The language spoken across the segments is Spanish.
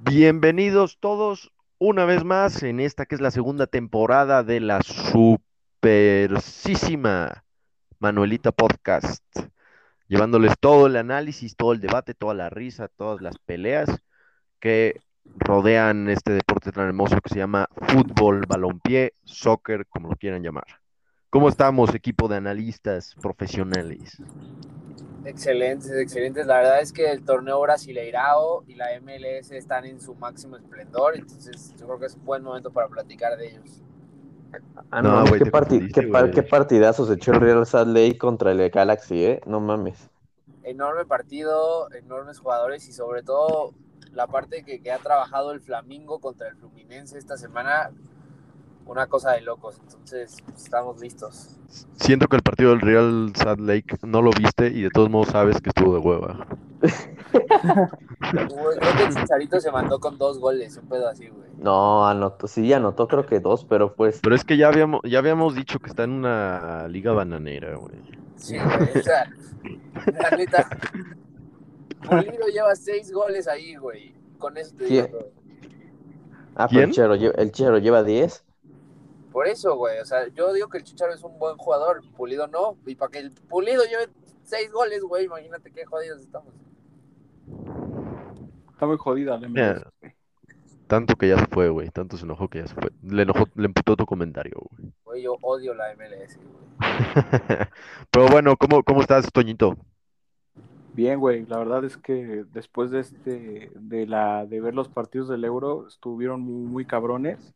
Bienvenidos todos una vez más en esta que es la segunda temporada de la supersísima Manuelita Podcast, llevándoles todo el análisis, todo el debate, toda la risa, todas las peleas que rodean este deporte tan hermoso que se llama fútbol, balompié, soccer, como lo quieran llamar. ¿Cómo estamos, equipo de analistas profesionales? Excelentes, excelentes. La verdad es que el torneo brasileirao y la MLS están en su máximo esplendor, entonces yo creo que es un buen momento para platicar de ellos. Ah, no, No, güey, qué, te parti- confundiste, qué pa- güey. qué partidazos echó el Real Salt Lake contra el Galaxy, ¿eh? No mames. Enorme partido, enormes jugadores y sobre todo la parte que, que ha trabajado el Flamingo contra el Fluminense esta semana, una cosa de locos. Entonces, pues, estamos listos. Siento que el partido del Real Salt Lake no lo viste y de todos modos sabes que estuvo de hueva. Creo que el Chicharito se mandó con dos goles, un pedo así, güey. No, anotó, sí, anotó creo que dos, pero pues Pero es que ya habíamos, ya habíamos dicho que está en una liga bananera, güey. Sí, güey. O sea, la neta. Pulido lleva seis goles ahí, güey. Con eso te digo. Ah, pero el Chero, el Chero lleva 10. Por eso, güey. O sea, yo digo que el Chicharo es un buen jugador, Pulido no. Y para que el Pulido lleve seis goles, güey, imagínate qué jodidos estamos. Está muy jodida la Mira, MLS. tanto que ya se fue, güey. Tanto se enojó que ya se fue. Le enojó, le emputó tu comentario, güey. Güey, yo odio la MLS, güey. Pero bueno, ¿cómo, cómo estás, Toñito? Bien, güey, la verdad es que después de este, de la, de ver los partidos del Euro, estuvieron muy, muy cabrones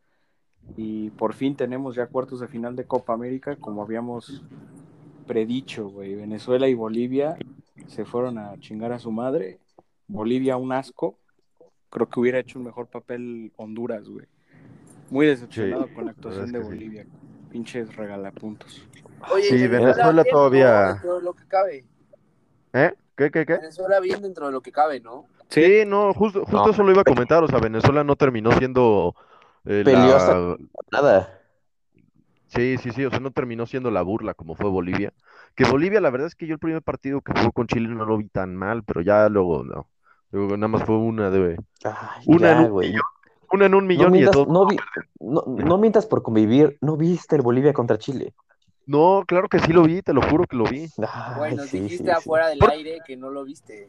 y por fin tenemos ya cuartos de final de Copa América, como habíamos predicho, güey. Venezuela y Bolivia se fueron a chingar a su madre. Bolivia un asco. Creo que hubiera hecho un mejor papel Honduras, güey. Muy decepcionado Sí, con la actuación de que sí. Bolivia. Pinches regalapuntos. Oye, Sí, Venezuela, todavía- lo que cabe. ¿Eh? ¿Qué, qué, qué? Venezuela bien dentro de lo que cabe, ¿no? Sí, no, justo, justo No. eso lo iba a comentar. O sea, Venezuela no terminó siendo eh, la... Nada. Sí, sí, sí, o sea, no terminó siendo la burla como fue Bolivia. Que Bolivia, la verdad es que yo el primer partido que jugó con Chile no lo vi tan mal, pero ya luego no. Luego nada más fue una de Ay, Una en un millón. una en un No millón y de todo. no, vi- no, no mientas por convivir. ¿No viste el Bolivia contra Chile? No, claro que sí lo vi, te lo juro que lo vi. Ay, nos sí, dijiste sí, sí. afuera del Por- aire que no lo viste.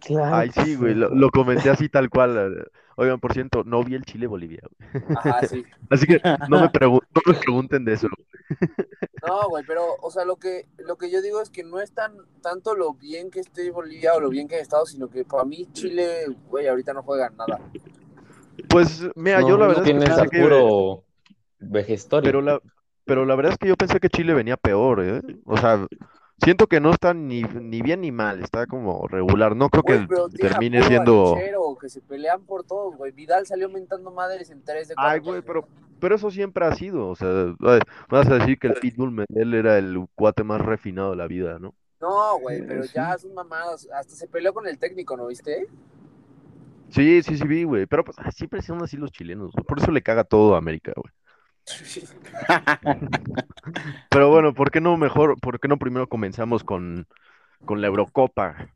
Claro Ay, sí, güey, lo, lo comenté así tal cual. Oigan, por cierto, no vi el Chile-Bolivia. güey. Ajá, sí. Así que no me, pregu- no me pregunten de eso. No, güey, pero, o sea, lo que, lo que yo digo es que no es tan, tanto lo bien que esté Bolivia o lo bien que ha estado, sino que para mí Chile, güey, ahorita no juegan nada. Pues, mira, No, yo la no verdad es que tienes que- puro vejestorio. Pero la, pero la verdad es que yo pensé que Chile venía peor, ¿eh? O sea, siento que no está ni, ni bien ni mal, está como regular. No creo Güey, que termine siendo. que se pelean por todos, güey. Vidal salió mentando madres en tres de Ay, cuatro güey, partidos. pero, pero eso siempre ha sido. O sea, ay, vas a decir que el Pitbull Medel era el cuate más refinado de la vida, ¿no? No, güey, pero sí. ya son mamadas. Hasta se peleó con el técnico, ¿no viste? Sí, sí, sí, vi, güey. Pero pues ay, siempre son así los chilenos, güey. Por eso le caga todo a América, güey. Pero bueno, ¿por qué no mejor, por qué no primero comenzamos con, con la Eurocopa?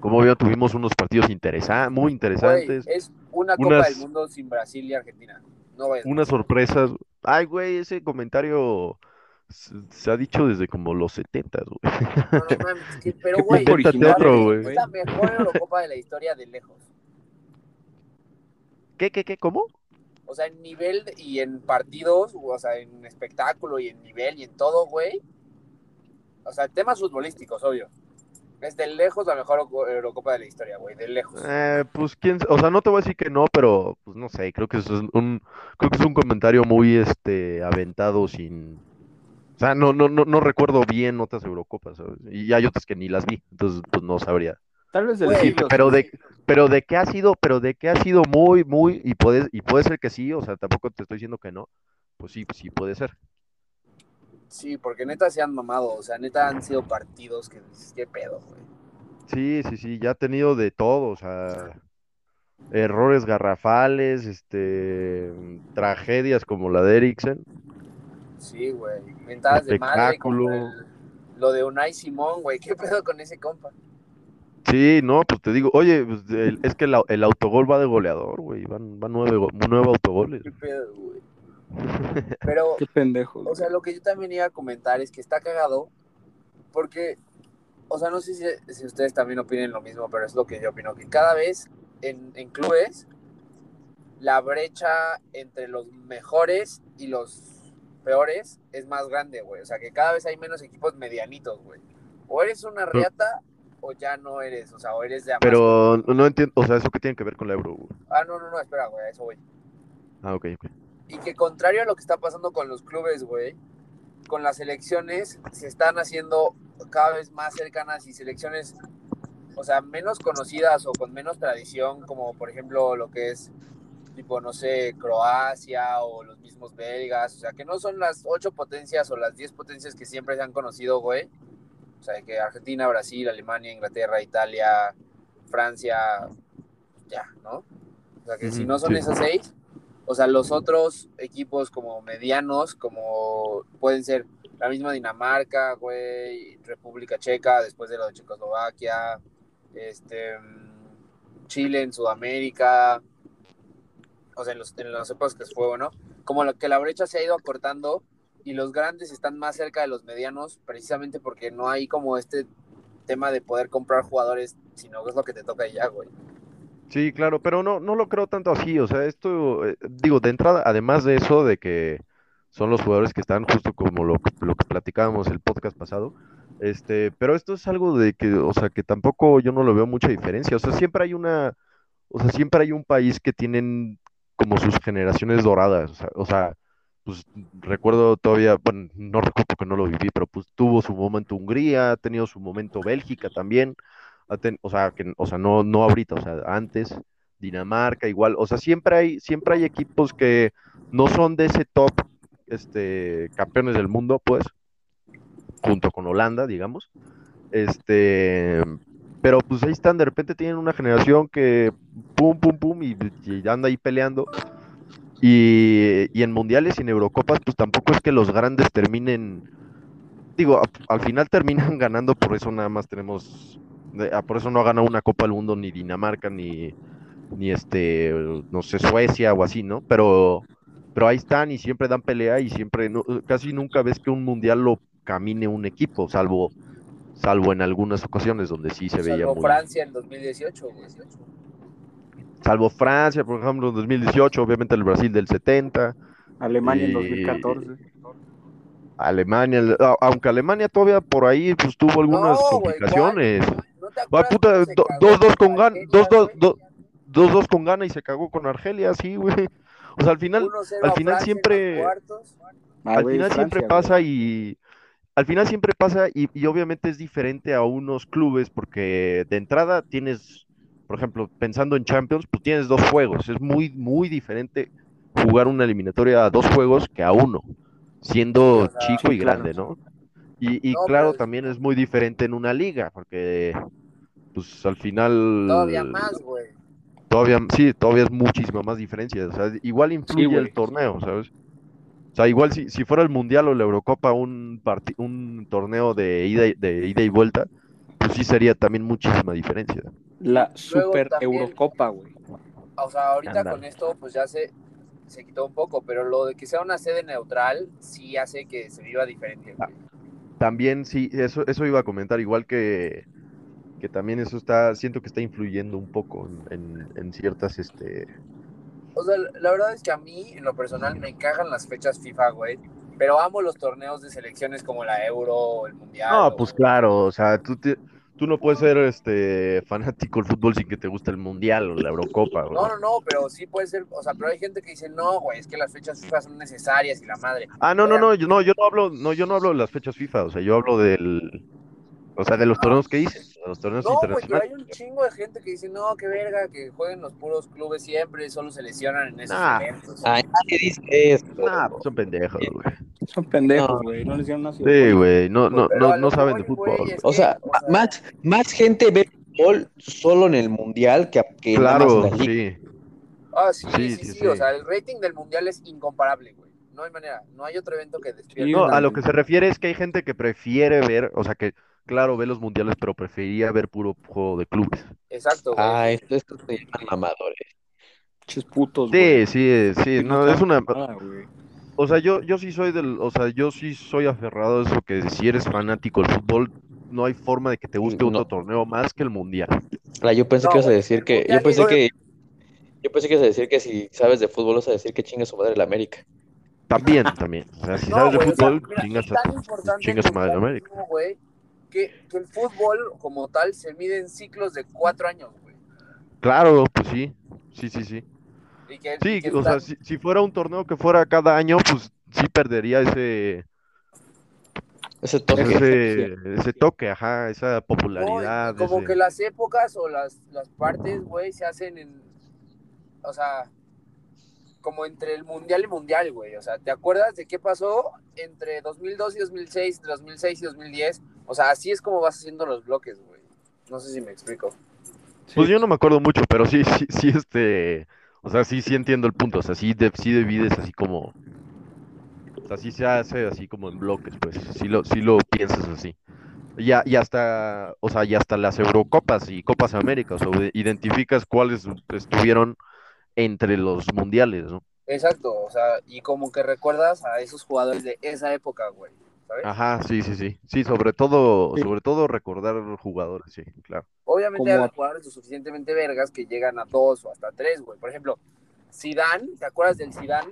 Como veo, tuvimos unos partidos interesantes, muy Güey, interesantes. es una Copa Unas- del Mundo sin Brasil y Argentina. No vayas. unas sorpresas. Ay, güey, ese comentario se, se ha dicho desde como los 70, güey. No, no mames, es que- pero, güey, original, mí güey. es la mejor Eurocopa de la historia de lejos. ¿Qué, qué, qué? ¿Cómo? O sea, en nivel y en partidos, o sea, en espectáculo y en nivel y en todo, güey. O sea, temas futbolísticos, obvio. Es de lejos la mejor Euro- Eurocopa de la historia, güey, de lejos. Eh, pues quién, o sea, no te voy a decir que no, pero pues no sé, creo que eso es un, creo que es un comentario muy este aventado sin, o sea, no, no, no, no recuerdo bien otras Eurocopas. Y hay otras que ni las vi, entonces pues no sabría. Tal vez del siglo. Pero de, pero de que ha sido, pero de que ha sido muy, muy, y puede, y puede ser que sí, o sea, tampoco te estoy diciendo que no, pues sí, sí puede ser. Sí, porque neta se han mamado, o sea, neta han sido partidos que dices, qué pedo, güey. Sí, sí, sí, ya ha tenido de todo, o sea, errores garrafales, este, tragedias como la de Eriksen. Sí, güey. Mentadas de madre como el- lo de Unai Simón, güey. ¿Qué pedo con ese compa? Sí, no, pues te digo, oye, pues, el- es que el, au- el autogol va de goleador, güey, van, van nueve, go- nueve autogoles. ¿Qué pedo, güey? Pero, Qué pendejo. o sea, lo que yo también iba a comentar es que está cagado porque, o sea, no sé si, si ustedes también opinen lo mismo, pero es lo que yo opino, que cada vez en, en clubes la brecha entre los mejores y los peores es más grande, güey. O sea, que cada vez hay menos equipos medianitos, güey. O eres una riata o ya no eres, o sea, o eres de más. Pero no entiendo, o sea, ¿eso qué tiene que ver con la Euro? güey? Ah, no, no, no, espera, güey, a eso voy. Ah, ok, ok. Y que contrario a lo que está pasando con los clubes, güey, con las selecciones se están haciendo cada vez más cercanas y selecciones, o sea, menos conocidas o con menos tradición, como por ejemplo lo que es, tipo, no sé, Croacia o los mismos belgas, o sea, que no son las ocho potencias o las diez potencias que siempre se han conocido, güey. O sea, que Argentina, Brasil, Alemania, Inglaterra, Italia, Francia, ya, ¿no? O sea, que si no son sí. esas seis, o sea, los otros equipos como medianos, como pueden ser la misma Dinamarca, güey, República Checa, después de lo de Checoslovaquia, este, Chile en Sudamérica, o sea, en los, en las épocas que fue, bueno, como lo que la brecha se ha ido acortando y los grandes están más cerca de los medianos, precisamente porque no hay como este tema de poder comprar jugadores, sino que es lo que te toca ya, güey. Sí, claro, pero no, no lo creo tanto así, o sea, esto, eh, digo, de entrada, además de eso, de que son los jugadores que están justo como lo, lo que platicábamos el podcast pasado, este, pero esto es algo de que, o sea, que tampoco yo no lo veo mucha diferencia, o sea, siempre hay una, o sea, siempre hay un país que tienen como sus generaciones doradas, o sea, pues recuerdo todavía, bueno, no recuerdo porque no lo viví, pero pues tuvo su momento Hungría, ha tenido su momento Bélgica también, ha ten- o sea, que, o sea, no, no ahorita, o sea, antes, Dinamarca igual, o sea, siempre hay, siempre hay equipos que no son de ese top, este, campeones del mundo, pues, junto con Holanda, digamos, este, pero pues ahí están, de repente tienen una generación que pum, pum, pum, y, y anda ahí peleando, y, y en mundiales y en Eurocopas, pues tampoco es que los grandes terminen, digo, al final terminan ganando, por eso nada más tenemos, de- ah, por eso no ha ganado una Copa del Mundo ni Dinamarca, ni, ni este, no sé, Suecia o así, ¿no? Pero, pero ahí están y siempre dan pelea y siempre, no- casi nunca ves que un mundial lo camine un equipo, salvo, salvo en algunas ocasiones donde sí se veía Salvo muy, Francia en 2018, güey. Salvo Francia, por ejemplo, en 2018, obviamente el Brasil del 70. Alemania en y- 2014. Alemania, aunque Alemania todavía por ahí pues tuvo algunas No, complicaciones. ¿No te acuerdas puta, cómo se do- cagó 2-2 con con Gan, Argelia, 2-2 güey? do- 2-2 con Ghana y se cagó con Argelia, sí, güey. O sea, al final, 1-0 al final Francia siempre-. Ah, al final siempre pasa y al final siempre pasa y, y obviamente es diferente a unos clubes porque de entrada tienes, por ejemplo, pensando en Champions, pues tienes dos juegos. Es muy, muy diferente jugar una eliminatoria a dos juegos que a uno, siendo chico y claro. grande, ¿no? Y, y No, claro, pero- también es muy diferente en una liga porque, pues al final... Todavía más, güey. Todavía, sí, todavía es muchísima más diferencia. O sea, igual influye el torneo, ¿sabes? O sea, igual si, si fuera el Mundial o la Eurocopa un, un torneo de ida, y- de ida y vuelta, pues sí sería también muchísima diferencia. La Luego Super también- Eurocopa, güey. O sea, ahorita con esto, pues ya se, se quitó un poco, pero lo de que sea una sede neutral sí hace que se viva diferente. También sí, eso, eso iba a comentar, igual que, que también eso está, siento que está influyendo un poco en, en- en ciertas, este, O sea, la verdad es que a mí, en lo personal, me cagan las fechas FIFA, güey. Pero amo los torneos de selecciones como la Euro o el Mundial. No, o- pues claro, o sea, tú, te- tú no puedes ser este fanático del fútbol sin que te guste el Mundial o la Eurocopa. No, no, no, pero sí puede ser, o sea, pero hay gente que dice, no, güey, es que las fechas FIFA son necesarias y la madre. Ah, no, no, no, yo no, yo no hablo, no, yo no hablo de las fechas FIFA, o sea, yo hablo del, o sea, de los torneos que hice, de los torneos No, pero hay un chingo de gente que dice, no, qué verga, que jueguen los puros clubes siempre, solo se lesionan en esos Nah. eventos. Ay, nadie dice eso. Nah, pues son pendejos, güey. Son pendejos, No. güey. No les dieron una Sí, güey, no, no, no, no saben de fútbol. O sea, que, o sea, más, más gente ve fútbol solo en el mundial que, que nada más en Claro, la liga. sí. Ah, sí, Sí, sí, sí, sí, sí. o sea, el rating del mundial es incomparable, güey. No hay manera. No hay otro evento que despierte. No, a lo que se refiere es que hay gente que prefiere ver, o sea, que claro, ve los mundiales, pero preferiría ver puro juego de clubes. Exacto, güey. Ah, esto, esto se llaman mamadores. Pinches putos, güey. Sí, sí, sí, no, es una, güey. o sea, yo, yo sí soy del, o sea, yo sí soy aferrado a eso que si eres fanático del fútbol, no hay forma de que te guste otro torneo más que el mundial. Ah, yo pensé No, que ibas a decir el que, yo pensé que, yo pensé que ibas a decir que si sabes de fútbol vas a decir que chinga su madre la América. También, también. O sea, si No, sabes de güey, o sea, fútbol, mira, chingas a madre de el América. güey, que, que el fútbol como tal se mide en ciclos de cuatro años, güey. Claro, pues sí, sí, sí, sí. Y que, Sí, y que o sea, si, si fuera un torneo que fuera cada año, pues sí perdería ese, Ese toque. ese, ese toque, ajá, esa no, popularidad. como ese- que las épocas o las, las partes, güey, se hacen en. O sea, como entre el mundial y mundial, güey. O sea, ¿te acuerdas de qué pasó entre 2002 y 2006, entre 2006 y 2010? O sea, así es como vas haciendo los bloques, güey. No sé si me explico. Pues yo no me acuerdo mucho, pero sí, sí, sí, este, o sea, sí, sí entiendo el punto, o sea, sí, de- sí divides así como, o sea, sí se hace así como en bloques, pues, sí lo, sí lo piensas así. Ya, y hasta, o sea, y hasta las Eurocopas y Copas América, o sea, identificas cuáles estuvieron entre los mundiales, ¿no? Exacto, o sea, y como que recuerdas a esos jugadores de esa época, güey. ¿Sabes? Ajá, sí, sí, sí, sí, sobre todo, Sí. sobre todo recordar jugadores, sí, claro. Obviamente hay jugadores lo suficientemente vergas que llegan a dos o hasta tres, güey. Por ejemplo, Zidane, ¿te acuerdas del Zidane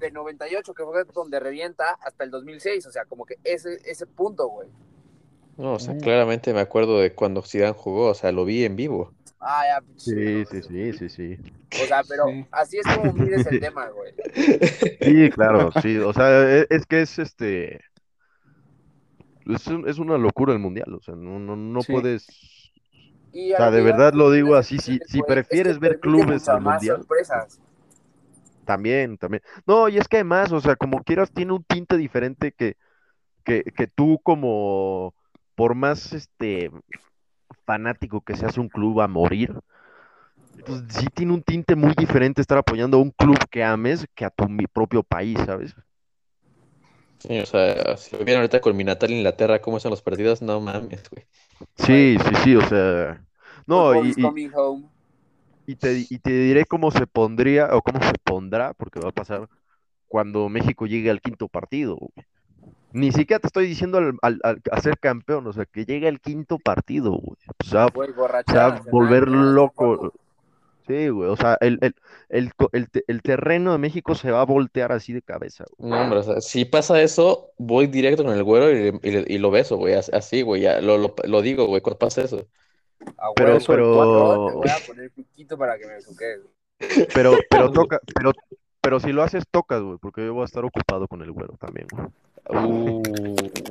del 98 que fue donde revienta hasta el 2006? O sea, como que ese, ese punto, güey. No, o sea, claramente me acuerdo de cuando Zidane jugó, o sea, lo vi en vivo. Ah, ya. Sí, sí, sí, sí, sí. O sea, pero Sí. así es como mides el tema, güey. Sí, claro, sí, o sea, e- es, que es este, es, un- es una locura el mundial, o sea, no, no, no Sí. puedes, Y o sea, lo de verdad lo digo así, si, si es que prefieres ver clubes al más mundial, sorpresas. también, también. No, y es que además, o sea, como quieras, tiene un tinte diferente que, que, que tú como, por más este fanático que seas un club a morir, pues sí tiene un tinte muy diferente estar apoyando a un club que ames que a tu mi propio país, ¿sabes? Sí, o sea, si lo vieron ahorita con mi natal Inglaterra, cómo son los partidos, no mames, güey. Sí, sí, sí, o sea, no, y, y- coming home. y te, y te diré cómo se pondría o cómo se pondrá, porque va a pasar cuando México llegue al quinto partido. güey. Ni siquiera te estoy diciendo al, al- al- a ser campeón, o sea, que llegue al quinto partido, güey. O sea, Güey, o borrachera sea, nacional, volver loco. Sí, güey, o sea, el, el, el, el te- el terreno de México se va a voltear así de cabeza, güey. No, hombre, o sea, si pasa eso, voy directo con el güero y, y le- y lo beso, güey, as- así, güey, ya, lo, lo, lo digo, güey, cuando pasa eso. Pero- pero- cuatro, te voy a poner piquito para que me. Pero, pero toca, pero, pero si lo haces, tocas, güey, porque yo voy a estar ocupado con el güero también, güey. Uh,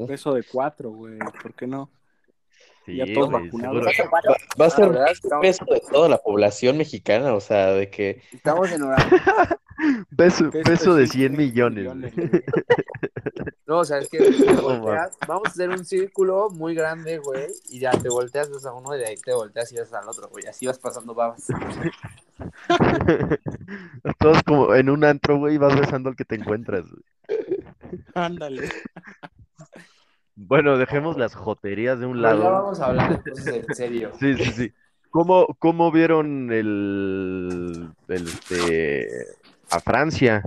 Beso de cuatro, güey. ¿Por qué no? Sí, Ya todos güey, vacunados. va, va a Ah, ser ¿verdad? un Estamos- beso de toda la población mexicana, o sea, de que Estamos en horario. Beso de específico, 100 millones. No, o sea, es que te volteas, vamos a hacer un círculo muy grande, güey, y ya te volteas, ves a uno y de ahí te volteas y ves al otro, güey, así vas pasando babas. Todos como en un antro, güey, y vas besando al que te encuentras. güey. Ándale. Bueno, dejemos las joterías de un Pero ya lado. vamos a hablar de cosas en serio. Sí, sí, sí. ¿Cómo, cómo vieron el, el, este, a Francia?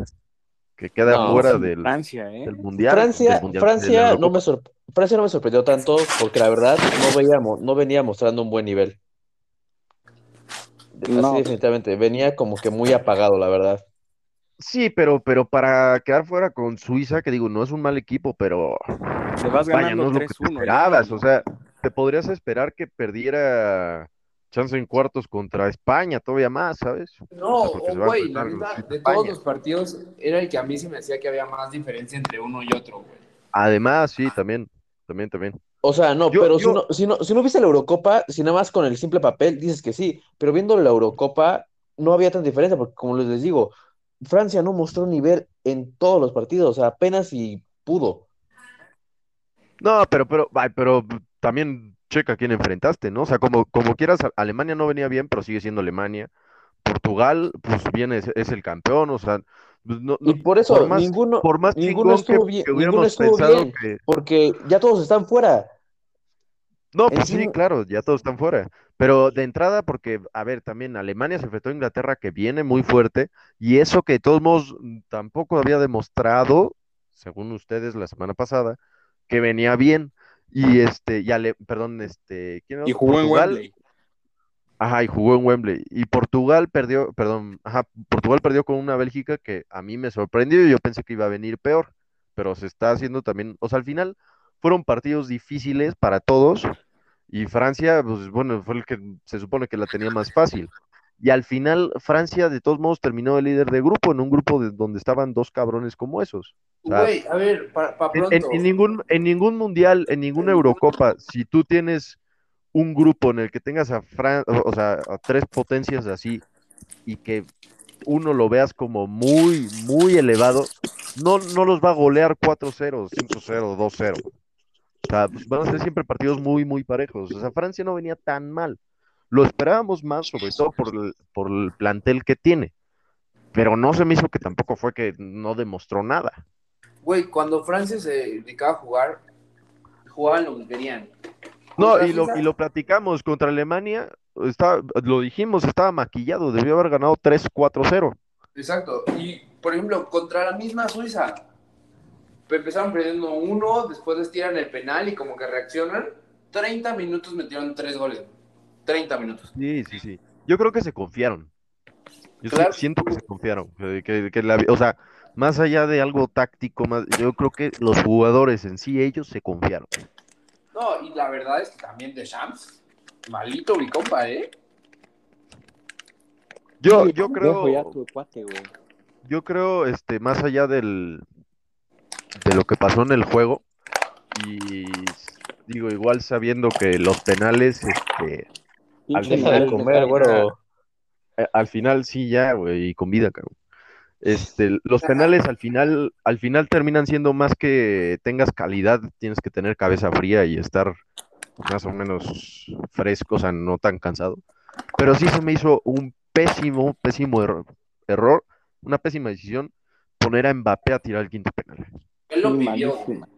Que queda No, fuera del, Francia, ¿eh? del mundial. Francia, del mundial, de la Francia no me Francia no me sorprendió tanto porque la verdad no veíamos, no venía mostrando un buen nivel. Así No. definitivamente, venía como que muy apagado, la verdad. Sí, pero, pero para quedar fuera con Suiza, que digo, no es un mal equipo, pero Le vas vaya, ganando no es lo que te 3-1. ya. esperabas. O sea, te podrías esperar que perdiera chance en cuartos contra España, todavía más, ¿sabes? No, o güey, la con de España. todos los partidos, era el que a mí se me decía que había más diferencia entre uno y otro, güey. Además, sí, también, también, también. O sea, no, Yo- pero si no, si no, si no viste la Eurocopa, si nada más con el simple papel dices que sí, pero viendo la Eurocopa no había tanta diferencia, porque como les digo, Francia no mostró nivel en todos los partidos, o sea, apenas si pudo. No, pero, pero, ay, pero también checa quién enfrentaste, ¿no? O sea, como, como quieras, Alemania no venía bien, pero sigue siendo Alemania. Portugal, pues bien, es, es el campeón, o sea, Pues no- Y no- por eso, por más, ninguno, por más ninguno que, estuvo bien, que ninguno estuvo bien, que... porque ya todos están fuera. No, pues sí, claro, ya todos están fuera. Pero de entrada, porque, a ver, también Alemania se enfrentó a Inglaterra que viene muy fuerte, y eso que de todos modos mm, tampoco había demostrado, según ustedes la semana pasada, que venía bien. Y este, y Ale- perdón, este, ¿quién era Y jugó en Wembley. Ajá, y jugó en Wembley. Y Portugal perdió, perdón, ajá, Portugal perdió con una Bélgica que a mí me sorprendió y yo pensé que iba a venir peor, pero se está haciendo también, o sea, al final fueron partidos difíciles para todos y Francia, pues bueno, fue el que se supone que la tenía más fácil. Y al final Francia de todos modos terminó de líder de grupo en un grupo de, donde estaban dos cabrones como esos. O sea, Güey, a ver, para en, pronto. en- en ningún, en ningún mundial, en ninguna Eurocopa, si tú tienes un grupo en el que tengas a Fran, o sea, a tres potencias así y que uno lo veas como muy, muy elevado, no, no los va a golear 4-0, 5-0, 2-0. O sea, pues van a ser siempre partidos muy, muy parejos. O sea, Francia no venía tan mal. Lo esperábamos más, sobre todo por el, por el plantel que tiene. Pero no se me hizo que tampoco fue que no demostró nada. Güey, cuando Francia se dedicaba a jugar, jugaban lo que querían. No, y lo, y lo platicamos contra Alemania, estaba, lo dijimos, estaba maquillado, debió haber ganado 3-4-0. Exacto. Y, por ejemplo, contra la misma Suiza, empezaron perdiendo uno, después les tiran el penal y como que reaccionan. 30 minutos metieron tres goles. 30 minutos. Sí, sí, sí. Yo creo que se confiaron. Yo Claro. siento que se confiaron. Que, que- la- o sea, más allá de algo táctico, más, yo creo que los jugadores en sí, ellos se confiaron. No, y la verdad es que también de Shams, malito mi compa, ¿eh? Yo, yo creo, yo creo, este, más allá del, de lo que pasó en el juego, y digo, igual sabiendo que los penales, este, Al final, de comer, güero. eh, al final sí ya, güey, y con vida, cabrón. Este, los penales al final, al final terminan siendo más que tengas calidad, tienes que tener cabeza fría y estar más o menos fresco, o sea, no tan cansado. Pero sí se me hizo un pésimo, pésimo error, error, una pésima decisión poner a Mbappé a tirar el quinto penal. Él lo pidió. malísima.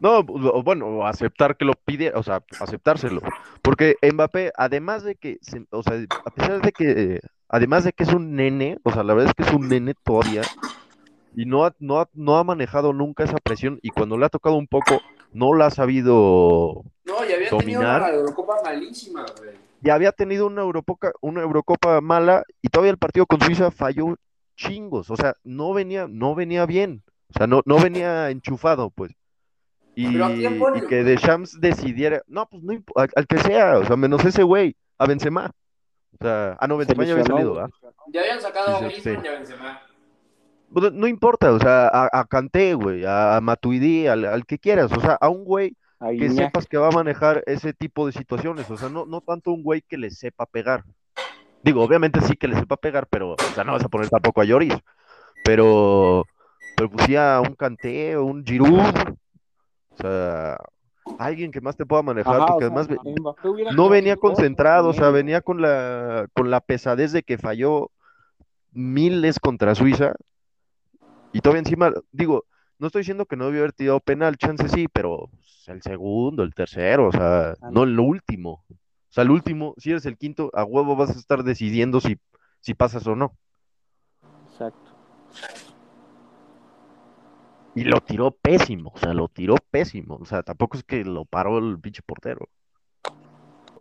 No, bueno, aceptar que lo pide, o sea, aceptárselo. Porque Mbappé, además de que, o sea, a pesar de que, además de que es un nene, o sea, la verdad es que es un nene todavía, y no ha, no ha, no ha manejado nunca esa presión, y cuando le ha tocado un poco, no la ha sabido, No, y había tenido Dominar. una Eurocopa malísima, güey. ya había tenido una Eurocopa, una Eurocopa mala, y todavía el partido con Suiza falló chingos, o sea, no venía, no venía bien, o sea, no, no venía enchufado, pues. Y, Pero ¿a quién pones, y que güey? Deschamps decidiera, no, pues no, al, al que sea, o sea, menos ese güey, a Benzema. O sea, ah, no, Benzema ya había salido. ¿ah? Ya habían sacado Sí, a Griezmann sí. y a Benzema. Pues, No importa, o sea, a, a Kanté, güey, a, a Matuidi, al, al que quieras, o sea, a un güey que sepas que va a manejar ese tipo de situaciones, o sea, no, no tanto un güey que le sepa pegar. Digo, obviamente sí que le sepa pegar, pero, o sea, no vas a poner tampoco a Lloris, pero, pero pues sí a un Kanté o un Giroud, o sea, alguien que más te pueda manejar, Ajá, porque sea, además no venía concentrado, o sea, venía con la, con la pesadez de que falló miles contra Suiza y todavía encima, digo, no estoy diciendo que no debió haber tirado penal, chance sí, pero pues, el segundo, el tercero, o sea, no el último. O sea, el último, si eres el quinto, a huevo vas a estar decidiendo si, si pasas o no. Exacto. Y lo tiró pésimo, o sea, lo tiró pésimo. O sea, tampoco es que lo paró el pinche portero.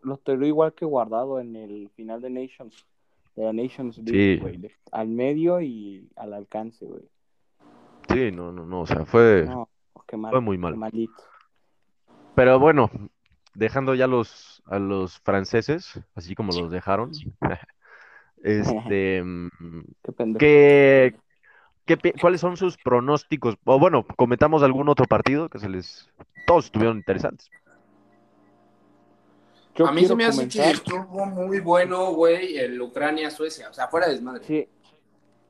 Lo tiró igual que guardado en el final de Nations. De la Nations Sí. League, güey. de- Al medio y al alcance, güey. Sí, no, no, no, o sea, fue, No, qué mal. fue muy mal. Malito. Pero bueno, dejando ya los, a los franceses, así como los dejaron, este, mm, Qué pendejo. ¿qué, qué ¿cuáles son sus pronósticos? O bueno, comentamos algún otro partido que se les, todos estuvieron interesantes. Yo a mí se me hace que estuvo muy bueno, güey, el Ucrania-Suecia. O sea, fuera de desmadre. Sí.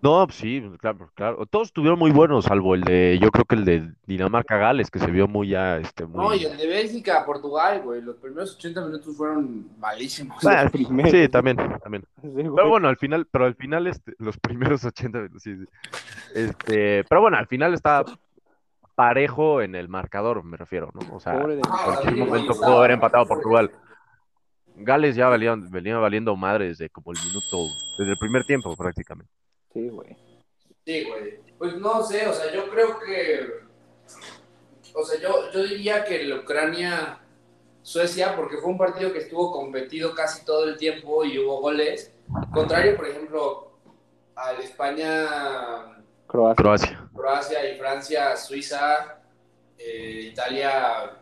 No, pues sí, claro, claro. Todos estuvieron muy buenos, salvo el de, yo creo que el de Dinamarca-Gales, que se vio muy ya, este, No, y muy... el de Bélgica, Portugal, güey. Los primeros 80 minutos fueron malísimos. Ah, primeros. sí, también, también. Sí. Pero bueno, al final, pero al final, este, los primeros 80, sí, sí. Este, pero bueno, al final está parejo en el marcador, me refiero, ¿no? O sea, en cualquier sí, momento pudo haber empatado Portugal. Gales ya valía, venía valiendo madre desde como el minuto, desde el primer tiempo prácticamente. Sí, güey. Sí, güey. Pues no sé, o sea, yo creo que. O sea, yo, yo diría que la Ucrania-Suecia, porque fue un partido que estuvo competido casi todo el tiempo y hubo goles. Contrario, por ejemplo, al España-Croacia Croacia. Croacia. y Francia-Suiza, eh, Italia.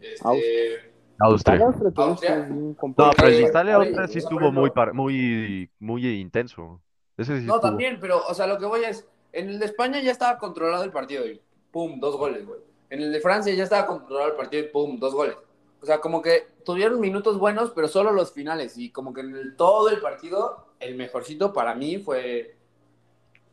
Este, Austria. Austria. Italia, Austria, No, pero Italia Austria sí estuvo muy, muy, muy intenso. Ese sí No, estuvo. también, pero, o sea, lo que voy es, en el de España ya estaba controlado el partido y pum, dos goles, güey. En el de Francia ya estaba controlado el partido y pum, dos goles. O sea, como que tuvieron minutos buenos, pero solo los finales. Y como que en el- todo el partido, el mejorcito para mí fue,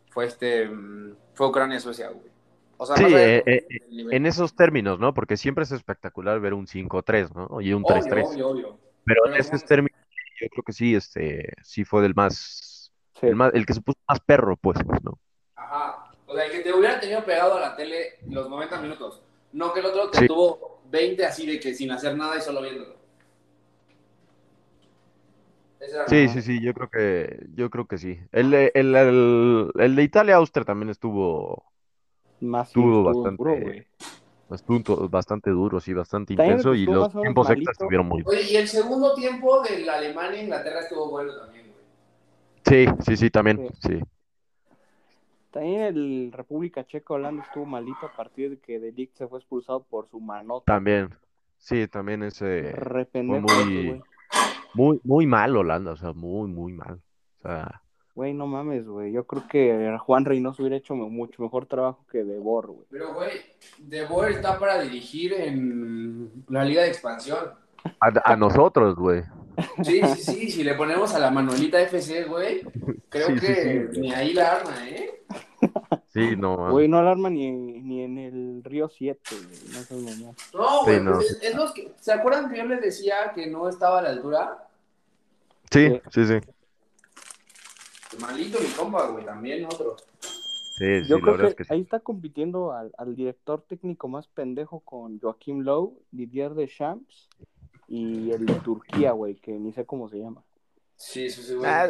fue este, mm, fue Ucrania-Suecia, güey. O sea, Sí, allá eh, eh. En esos términos, ¿no? Porque siempre es espectacular ver un 5-3, ¿no? Y un Obvio, 3-3. obvio, obvio. Pero en Pero esos términos, yo creo que sí, este, sí fue del más, Sí. el más, el que se puso más perro, pues, ¿no? Ajá. O sea, que te hubiera tenido pegado a la tele los 90 minutos. No que el otro te Sí. tuvo 20 así de que sin hacer nada y solo viéndolo. Sí, sí, sí, yo creo que, yo creo que sí. El, de- el, el, el de Italia-Austria también estuvo, Más estuvo estuvo bastante, duro, estuvo bastante duro, sí, bastante También intenso y los tiempos extras estuvieron muy... Oye, y el segundo tiempo de la Alemania-Inglaterra estuvo bueno también. Sí, sí, sí, también, sí. También el República Checa Holanda estuvo malito a partir de que De Ligt se fue expulsado por su manota. También, sí, también ese... Re pendejo muy-. Muy, muy mal Holanda, o sea, muy, muy mal. O sea, Güey, no mames, güey. Yo creo que Juan Reynoso hubiera hecho mucho mejor trabajo que De Boer, güey. Pero, güey, De Boer está para dirigir en la Liga de Expansión. A, a nosotros, güey. Sí, sí, sí. Si le ponemos a la Manuelita FC, güey, creo Sí, sí, que sí. ni ahí la arma, ¿eh? Sí, no, man. Güey, no alarma ni, ni en el Río 7, güey. No mamón. No, güey, Sí, no. pues es, es los que. ¿Se acuerdan que yo les decía que no estaba a la altura? Sí, sí, sí. Malito mi compa, güey, también otro. Sí, sí, Yo la creo que, es que sí. ahí está compitiendo al, al director técnico más pendejo con Joaquim Lowe, Didier Deschamps y el de Turquía, güey, que ni sé cómo se llama. Sí, sí, sí, güey. Ah,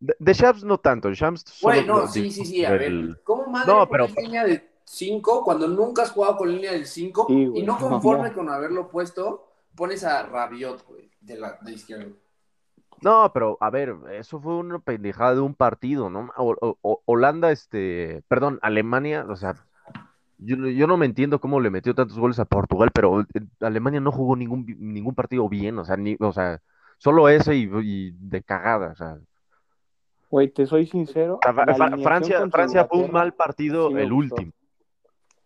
de, de Shams no tanto, Shams solo Güey, no, lo sí, sí, sí, a ver. ¿Cómo madre No, pero- línea de 5 cuando nunca has jugado con línea del 5 Sí, güey, y no conforme con haberlo puesto, pones a Rabiot, güey, de la de izquierda. No, pero a ver, eso fue una pendejada de un partido, ¿no? O- o- o- Holanda, este, perdón, Alemania, o sea, yo, no- yo no me entiendo cómo le metió tantos goles a Portugal, pero eh, Alemania no jugó ningún, ningún partido bien, o sea, ni, o sea, solo ese y, y de cagada, o sea. Güey, te soy sincero. Alineación Francia, Francia fue un mal partido sí el último.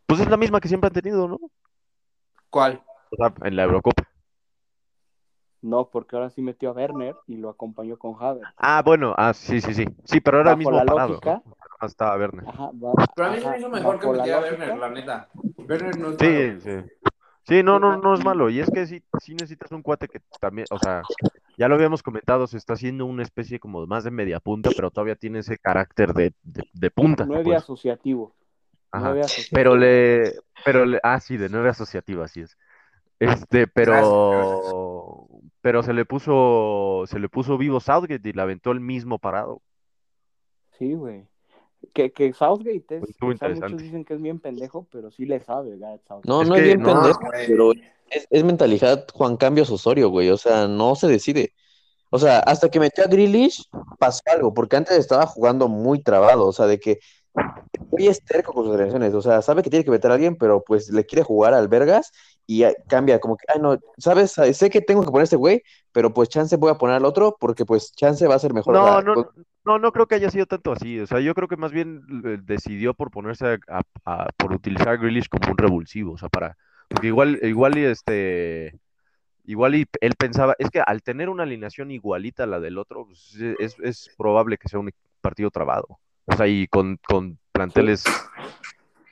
Pues es la misma que siempre han tenido, ¿no? ¿Cuál? O sea, en la Eurocopa. No, porque ahora sí metió a Werner y lo acompañó con Havertz. Ah, bueno, ah, sí, sí, sí. Sí, pero era el Bajo mismo la parado. lógica. ¿no? Estaba Werner. Ajá, va- Pero a mí se me hizo mejor que metiera a Werner, la neta. Werner no es Sí, malo. sí. Sí, no, no, no es malo. Y es que sí, sí necesitas un cuate que también, o sea, ya lo habíamos comentado, se está haciendo una especie como más de media punta, pero todavía tiene ese carácter de, de, de punta. Nueve pues. asociativo. Ajá. Nueve asociativo. Pero le, pero le, ah, sí, de nueve asociativa, así es. Este, pero, pero se le puso, se le puso vivo Southgate y le aventó el mismo parado. Sí, güey. Que, que Southgate es, Estuvo o sea, muchos dicen que es bien pendejo, pero sí le sabe, Gareth Southgate. No, Es no que es bien no, pendejo, güey. pero es, es mentalidad Juan Cambios Osorio, güey. O sea, no se decide. O sea, hasta que metió a Grealish pasó algo, porque antes estaba jugando muy trabado. O sea, de que hoy es terco con sus elecciones. O sea, sabe que tiene que meter a alguien, pero pues le quiere jugar al Vergas y cambia como que, ay, no, sabes, sé que tengo que poner a este güey, pero pues chance voy a poner al otro porque pues chance va a ser mejor. O No, sea, no, pues, no, no creo que haya sido tanto así. O sea, yo creo que más bien eh, decidió por ponerse a, a- a- por utilizar a Grealish como un revulsivo. O sea, para, porque igual, igual y este, igual y él pensaba, es que al tener una alineación igualita a la del otro, pues, es, es probable que sea un partido trabado. O sea, y con, con planteles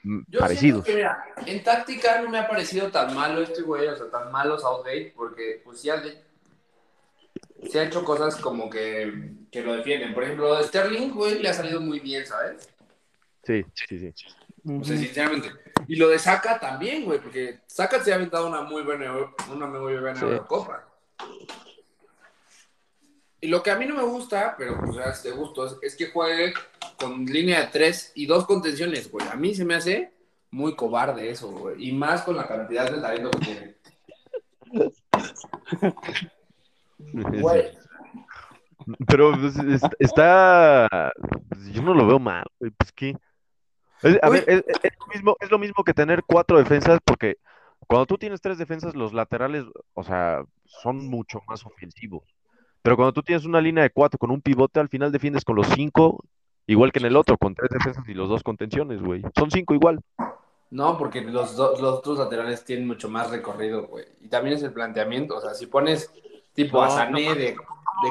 Yo parecidos. que, mira, en táctica no me ha parecido tan malo este güey, o sea, tan malo Southgate, porque pues sí ha, sí ha hecho cosas como que, que lo defienden. Por ejemplo, de Sterling, güey, le ha salido muy bien, ¿sabes? Sí, sí, sí. O sea, sinceramente. Y lo de Saka también, güey, porque Saka se ha aventado una muy buena, una muy buena Sí. Eurocopa. Y lo que a mí no me gusta, pero pues ya es de gusto, es, es que juegue con línea de tres y dos contenciones, güey. A mí se me hace muy cobarde eso, güey. Y más con la cantidad de talento que tiene. Güey. Pero pues, es- está. pues, yo no lo veo mal, güey. Pues qué. Es, a ver, es, es lo mismo, es lo mismo que tener cuatro defensas, porque cuando tú tienes tres defensas, los laterales, o sea, son mucho más ofensivos. Pero cuando tú tienes una línea de cuatro con un pivote, al final defiendes con los cinco, igual que en el otro, con tres defensas y los dos contenciones, güey. Son cinco igual. No, porque los, do- los otros laterales tienen mucho más recorrido, güey. Y también es el planteamiento. O sea, si pones tipo No, a Sané de, de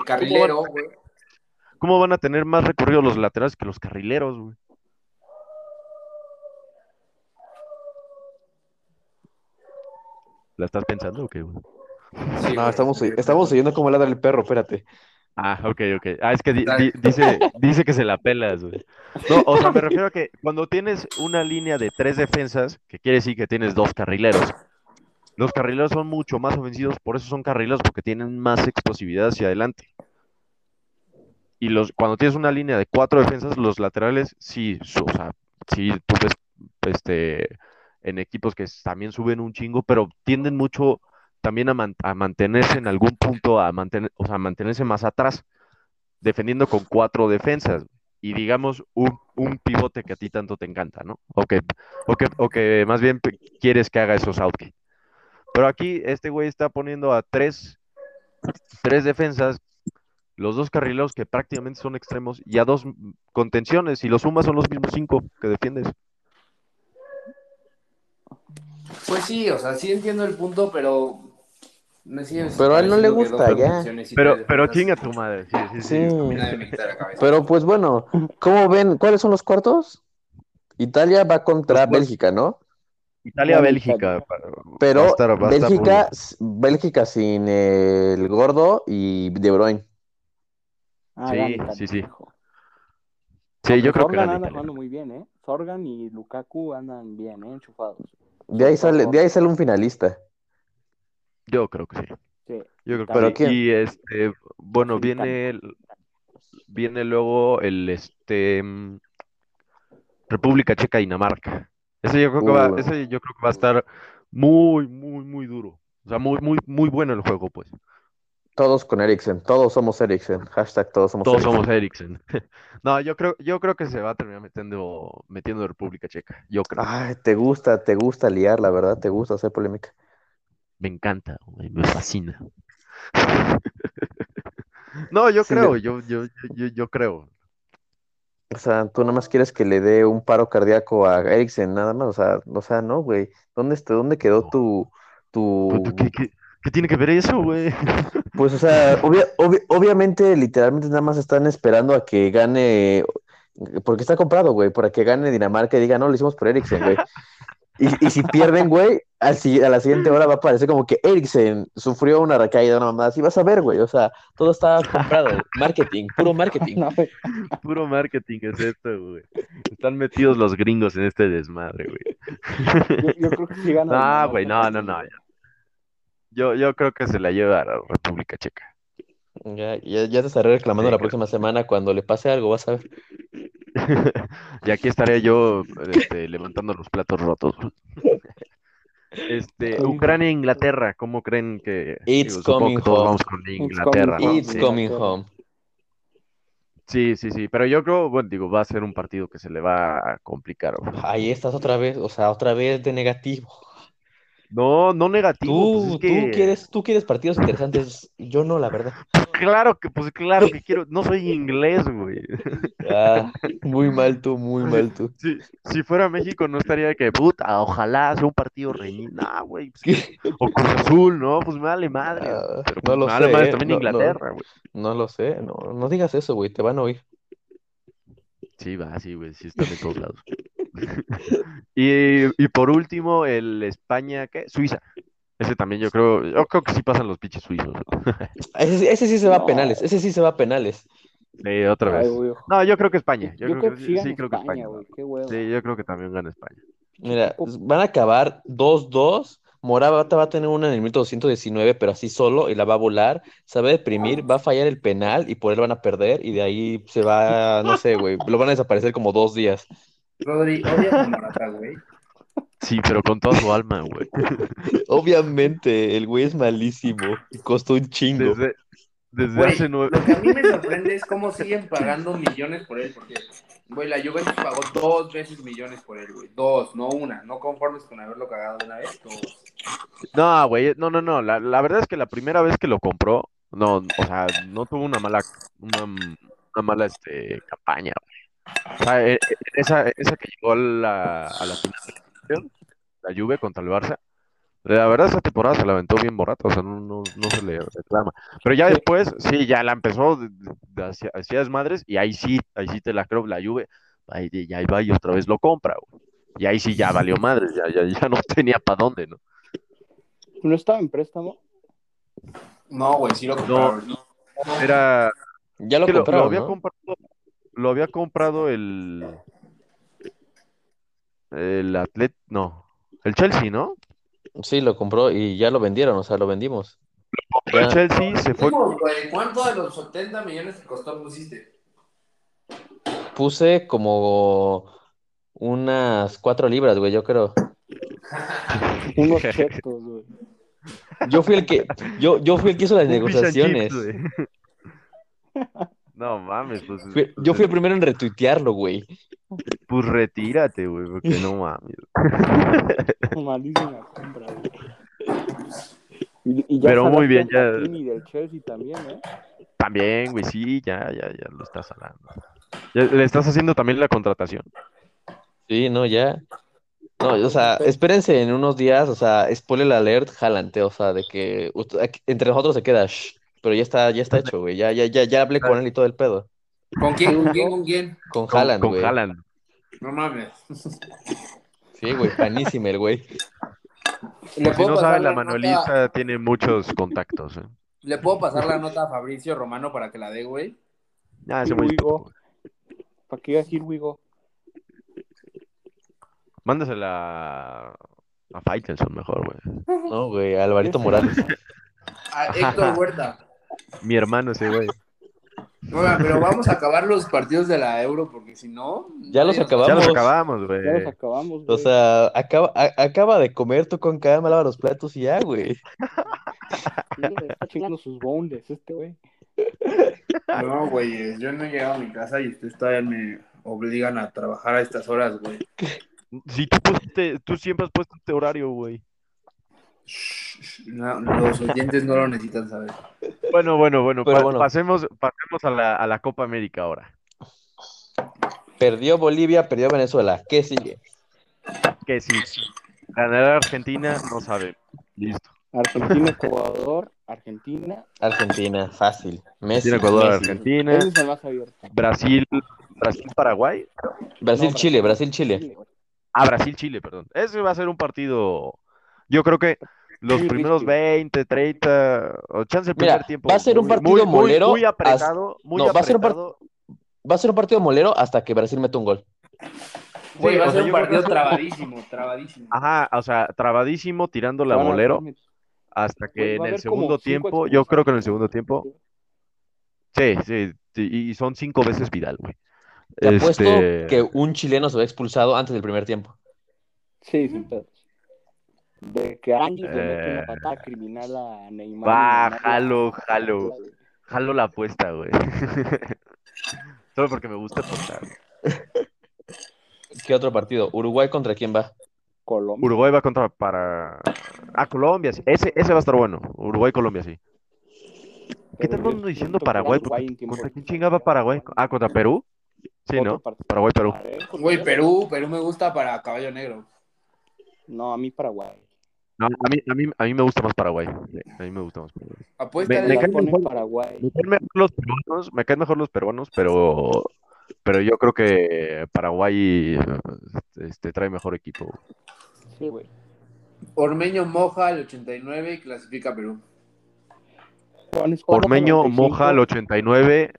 carrilero, güey. ¿Cómo van a tener más recorrido los laterales que los carrileros, güey? ¿La estás pensando o qué, güey? Sí, No, estamos, estamos oyendo cómo ladra el perro, espérate. Ah, ok, ok. Ah, es que di- Dale. di- dice, dice que se la pelas, güey. No, o sea, me refiero a que cuando tienes una línea de tres defensas, que quiere decir que tienes dos carrileros, los carrileros son mucho más ofensivos, por eso son carrileros, porque tienen más explosividad hacia adelante. Y los, cuando tienes una línea de cuatro defensas, los laterales, sí, su- o sea, sí, tú ves este, en equipos que también suben un chingo, pero tienden mucho también a, man- a mantenerse en algún punto, a mantener, o sea, mantenerse más atrás, defendiendo con cuatro defensas. Y digamos, un, un pivote que a ti tanto te encanta, ¿no? O que, o que, más bien quieres que haga esos Southgate. Pero aquí este güey está poniendo a tres, tres defensas, los dos carrileros que prácticamente son extremos, y a dos contenciones, y los sumas son los mismos cinco que defiendes. Pues sí, o sea, sí entiendo el punto, pero. Pero a él no le gusta, ya. Pero, pero chinga tu madre, sí, sí, sí. Pero pues bueno, ¿cómo ven? ¿Cuáles son los cuartos? Italia va contra. Bélgica, ¿no? Italia-Bélgica. va- va a Pero estar- va a estar Bélgica, Bélgica sin el gordo y De Bruyne. Ah, Sí, sí, sí. Sí, yo creo que anda Italia. jugando muy bien, ¿eh? Zorgan y Lukaku andan bien, ¿eh? Enchufados. De ahí sale, de ahí sale un finalista. Yo creo que sí. Sí. Yo creo que ¿Pero sí. Y este, bueno, viene, el- viene luego el este mm, República Checa Dinamarca. Ese yo creo que va, Uh. ese yo creo que va a estar muy, muy, muy duro. O sea, muy, muy, muy bueno el juego, pues. Todos con Eriksen, todos somos Eriksen. Hashtag todos somos Todos Eriksen. somos Eriksen. No, yo creo, yo creo que se va a terminar metiendo, metiendo República Checa. Yo creo. Ay, te gusta, te gusta liar, la verdad, te gusta hacer polémica. Me encanta, güey, me fascina. No, yo Sí, creo, yo, yo, yo, yo, yo creo. O sea, tú nada más quieres que le dé un paro cardíaco a Eriksen, nada más. O sea, o sea, no, güey. ¿Dónde, está- dónde quedó No. tu, tu... Pues, ¿Qué, qué- qué tiene que ver eso, güey? Pues, o sea, obvia- obvi- obviamente, literalmente nada más están esperando a que gane, porque está comprado, güey, para que gane Dinamarca y diga, no, lo hicimos por Eriksen, güey. Y, y si pierden, güey, al si- a la siguiente hora va a parecer como que Eriksen sufrió una recaída, una mamada así, vas a ver, güey, o sea, todo está comprado, marketing, puro marketing. No. Puro marketing es esto, güey. Están metidos los gringos en este desmadre, güey. yo, yo creo que sí gana. No, Dinamarca güey, no, no, no. Yo, yo creo que se la lleva a la República Checa. Ya, ya, ya te estaré reclamando Sí, la creo. próxima semana cuando le pase algo, vas a ver. Y aquí estaré yo este, levantando los platos rotos. Este, Ucrania e Inglaterra, ¿cómo creen que It's digo, coming todos home. vamos con Inglaterra, coming ¿no? home. It's Sí. coming home. Sí, sí, sí, pero yo creo, bueno, digo, va a ser un partido que se le va a complicar. Ahí estás otra vez, o sea, otra vez de negativo. No, no negativo, pues Tú, es que tú quieres, tú quieres partidos interesantes, yo no, la verdad. claro que, pues claro que quiero, no soy inglés, güey. Ah, muy mal tú, muy mal tú. Si, si fuera México no estaría de que, puta, ojalá sea un partido reñido, nah, güey, pues, o Cruz Azul, ¿no? Pues me vale madre, Ah, pero no pues, lo me vale sé, madre ¿eh? también No. Inglaterra, güey. No lo sé, no, no digas eso, güey, te van a oír. Sí, va, sí, güey, sí están en todos lados. Y, y por último, el España, ¿qué? Suiza. Ese también yo creo, yo creo que sí pasan los pinches suizos. Ese, ese sí se va a penales, ese sí se va a penales. Sí, otra vez. No, yo creo que España. Yo, creo, que, sí creo que España, güey. Qué. Sí, yo creo que también gana España. Mira, van a acabar 2-2. Morata va a tener una en el minuto 219, pero así solo, y la va a volar. Se va a deprimir, va a fallar el penal y por él van a perder. Y de ahí se va, no sé, güey, lo van a desaparecer como dos días. Rodri, odias a Morata, güey. Sí, pero con toda su alma, güey. Obviamente, el güey es malísimo y costó un chingo. Desde, desde Güey, hace nueve. lo que a mí me sorprende es cómo siguen pagando millones por él, porque, güey, la Juventus pagó dos veces millones por él, güey. Dos, no una. No conformes con haberlo cagado de una vez, dos. No, güey, no, no, no. La, la verdad es que la primera vez que lo compró, no, o sea, no tuvo una mala, una, una mala este, campaña. güey. O sea, e- e- esa, esa que llegó a la, a la final de la Juve contra el Barça, la verdad esa temporada se la aventó bien borrata, o sea, no, no, no se le reclama. Pero ya después, sí, ya la empezó, hacía, hacía desmadres, y ahí sí, ahí sí te la creo, la Juve, ahí, y ahí va y otra vez lo compra, güey. Y ahí sí ya valió madres, ya, ya, ya no tenía para dónde, ¿no? ¿No estaba en préstamo? No, güey, sí lo compraron. Era, Ya lo que lo, lo compraron, había ¿no? comprado, lo había comprado el el Atlet, no, el Chelsea, ¿no? Sí, lo compró y ya lo vendieron, o sea, lo vendimos. El Ya. Chelsea se fue, güey, ¿Cuánto de los 70 millones que costó pusiste? Puse como unas cuatro libras, güey, yo creo. Unos chetos, güey. Yo fui el que, yo, yo fui el que hizo las negociaciones. chips, güey. No mames, pues, Fui- yo fui el primero en retuitearlo, güey. pues retírate, güey, porque no mames. Malísima compra, güey. Y, y ya Pero muy bien, ya- Hakimi del Chelsea también, ¿eh? También, güey, sí, ya, ya, ya lo estás hablando. Ya le estás haciendo también la contratación. Sí, no, ya. No, o sea, espérense en unos días, o sea, spoiler alert, jalante, o sea, de que entre nosotros se queda, shh, pero ya está, ya está hecho, güey, ya, ya, ya, ya hablé con él y todo el pedo. ¿Con quién? ¿Con quién? ¿Con quién? Con Con, Haaland, con güey. Haaland. No mames. Sí, güey, panísimo el güey. ¿Le Por si no saben, la nota- Manuelita tiene muchos contactos. ¿eh? ¿Le puedo pasar la nota a Fabricio Romano para que la dé, güey? Ah, ese güey es Uy, puto, go. ¿Para qué decir Wigo? Mándasela a Faitelson mejor, güey. No, güey, Alvarito Morales. A Héctor Huerta. Mi hermano ese güey. Oigan, pero vamos a acabar los partidos de la Euro porque si no. Ya los acabamos. Ya los acabamos, güey. Ya los acabamos, O güey. sea, acaba, a- acaba de comer tú con calma, lava los platos y ya, güey. Sí, está chingando sus bondes este güey. No, güey, yo no he llegado a mi casa y ustedes todavía me obligan a trabajar a estas horas, güey. Si tú, pusiste- tú siempre has puesto este horario, güey. No, los oyentes no lo necesitan saber. Bueno, bueno, bueno, Pero pa- bueno. Pasemos, pasemos a la, a la Copa América ahora. Perdió Bolivia, perdió Venezuela. ¿Qué sigue? Que si ganará Argentina, no sabe. Listo. Argentina, Ecuador, Argentina. Argentina, fácil. Messi, Argentina, Ecuador, Messi. Argentina, Ese es el más abierto. Brasil, Brasil, Paraguay. Brasil, No, Chile, Brasil, Chile. güey. Ah, Brasil, Chile, perdón. Ese va a ser un partido. Yo creo que los primeros risky. 20, 30, o chance el Mira, primer tiempo. va a ser un partido muy, muy, molero Muy apretado, muy no, va a ser un. Va a ser un partido molero hasta que Brasil meta un gol. Güey, va a ser un partido trabadísimo, trabadísimo. Ajá, o sea, trabadísimo, tirando la molero, hasta que en el segundo cinco tiempo, yo creo que en el segundo tiempo, sí, sí, sí, y son cinco veces Vidal, güey. Te apuesto Este, que un chileno se va expulsado antes del primer tiempo. Sí, sin pedos. De que Andy le mete Eh. una patada criminal a Neymar. Va, jalo, la- jalo. Jalo la apuesta, güey. Solo porque me gusta apostar. ¿Qué otro partido? ¿Uruguay contra quién va? Colombia. Uruguay va contra para. Ah, Colombia, sí. Ese, ese va a estar bueno. Uruguay-Colombia, sí. ¿Qué ando diciendo Paraguay? ¿Contra quién chingaba Paraguay? Ah, ¿contra Perú? Sí, ¿no? partido. Paraguay-Perú. Parejo, Güey. Perú, Perú me gusta para caballo negro. No, a mí Paraguay. No, a mí, a mí, a mí me gusta más Paraguay. A mí me gusta más Paraguay. Apuesta Me- me Ya cae ponen mejor- Paraguay. Me caen mejor los peruanos, me caen mejor los peruanos, pero pero yo creo que Paraguay este, trae mejor equipo. Sí, güey. Ormeño moja al 89 y clasifica a Perú. Ormeño 95. moja al 89,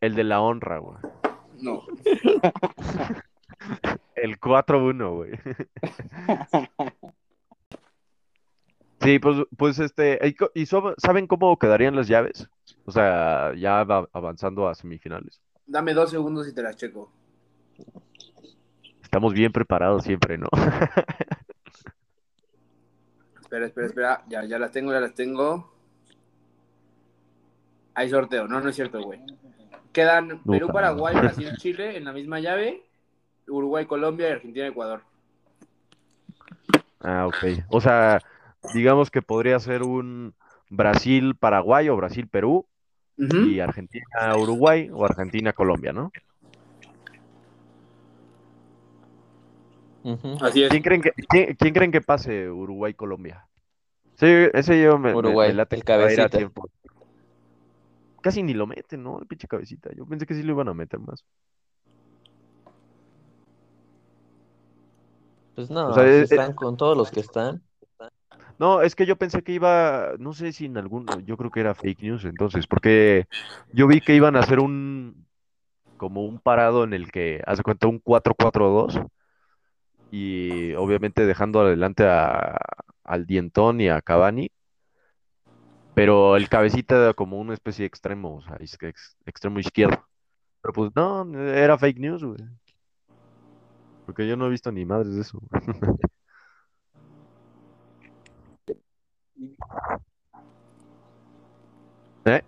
el de la honra, güey. No. El 4-1, güey. Sí, pues, pues este, ¿y co- ¿y so- saben cómo quedarían las llaves? O sea, ya va avanzando a semifinales. Dame dos segundos y te las checo. Estamos bien preparados siempre, ¿no? Espera, espera, espera. Ya, ya las tengo, ya las tengo. Hay sorteo. No, no es cierto, güey. Quedan Perú, Paraguay. Brasil, Chile en la misma llave. Uruguay, Colombia y Argentina, Ecuador. Ah, ok. O sea, digamos que podría ser un Brasil-Paraguay o Brasil-Perú y Argentina-Uruguay o Argentina-Colombia, ¿no? Así es. ¿Quién creen que, quién, quién creen que pase Uruguay-Colombia? Sí, ese yo me, me- Uruguay, me late el cabecita. tiempo. Casi ni lo meten, ¿no? El pinche cabecita. Yo pensé que sí lo iban a meter más. Pues no, O sea, si eh, están con todos los que están. No, es que yo pensé que iba, no sé si en algún, yo creo que era fake news entonces, porque yo vi que iban a hacer un, como un parado en el que, hace cuenta, un 4-4-2 y obviamente dejando adelante a, al Dientón y a Cavani, pero el cabecita como una especie de extremo, o sea, extremo izquierdo. Pero pues no, era fake news, güey. Porque yo no he visto ni madres de eso. ¿Eh?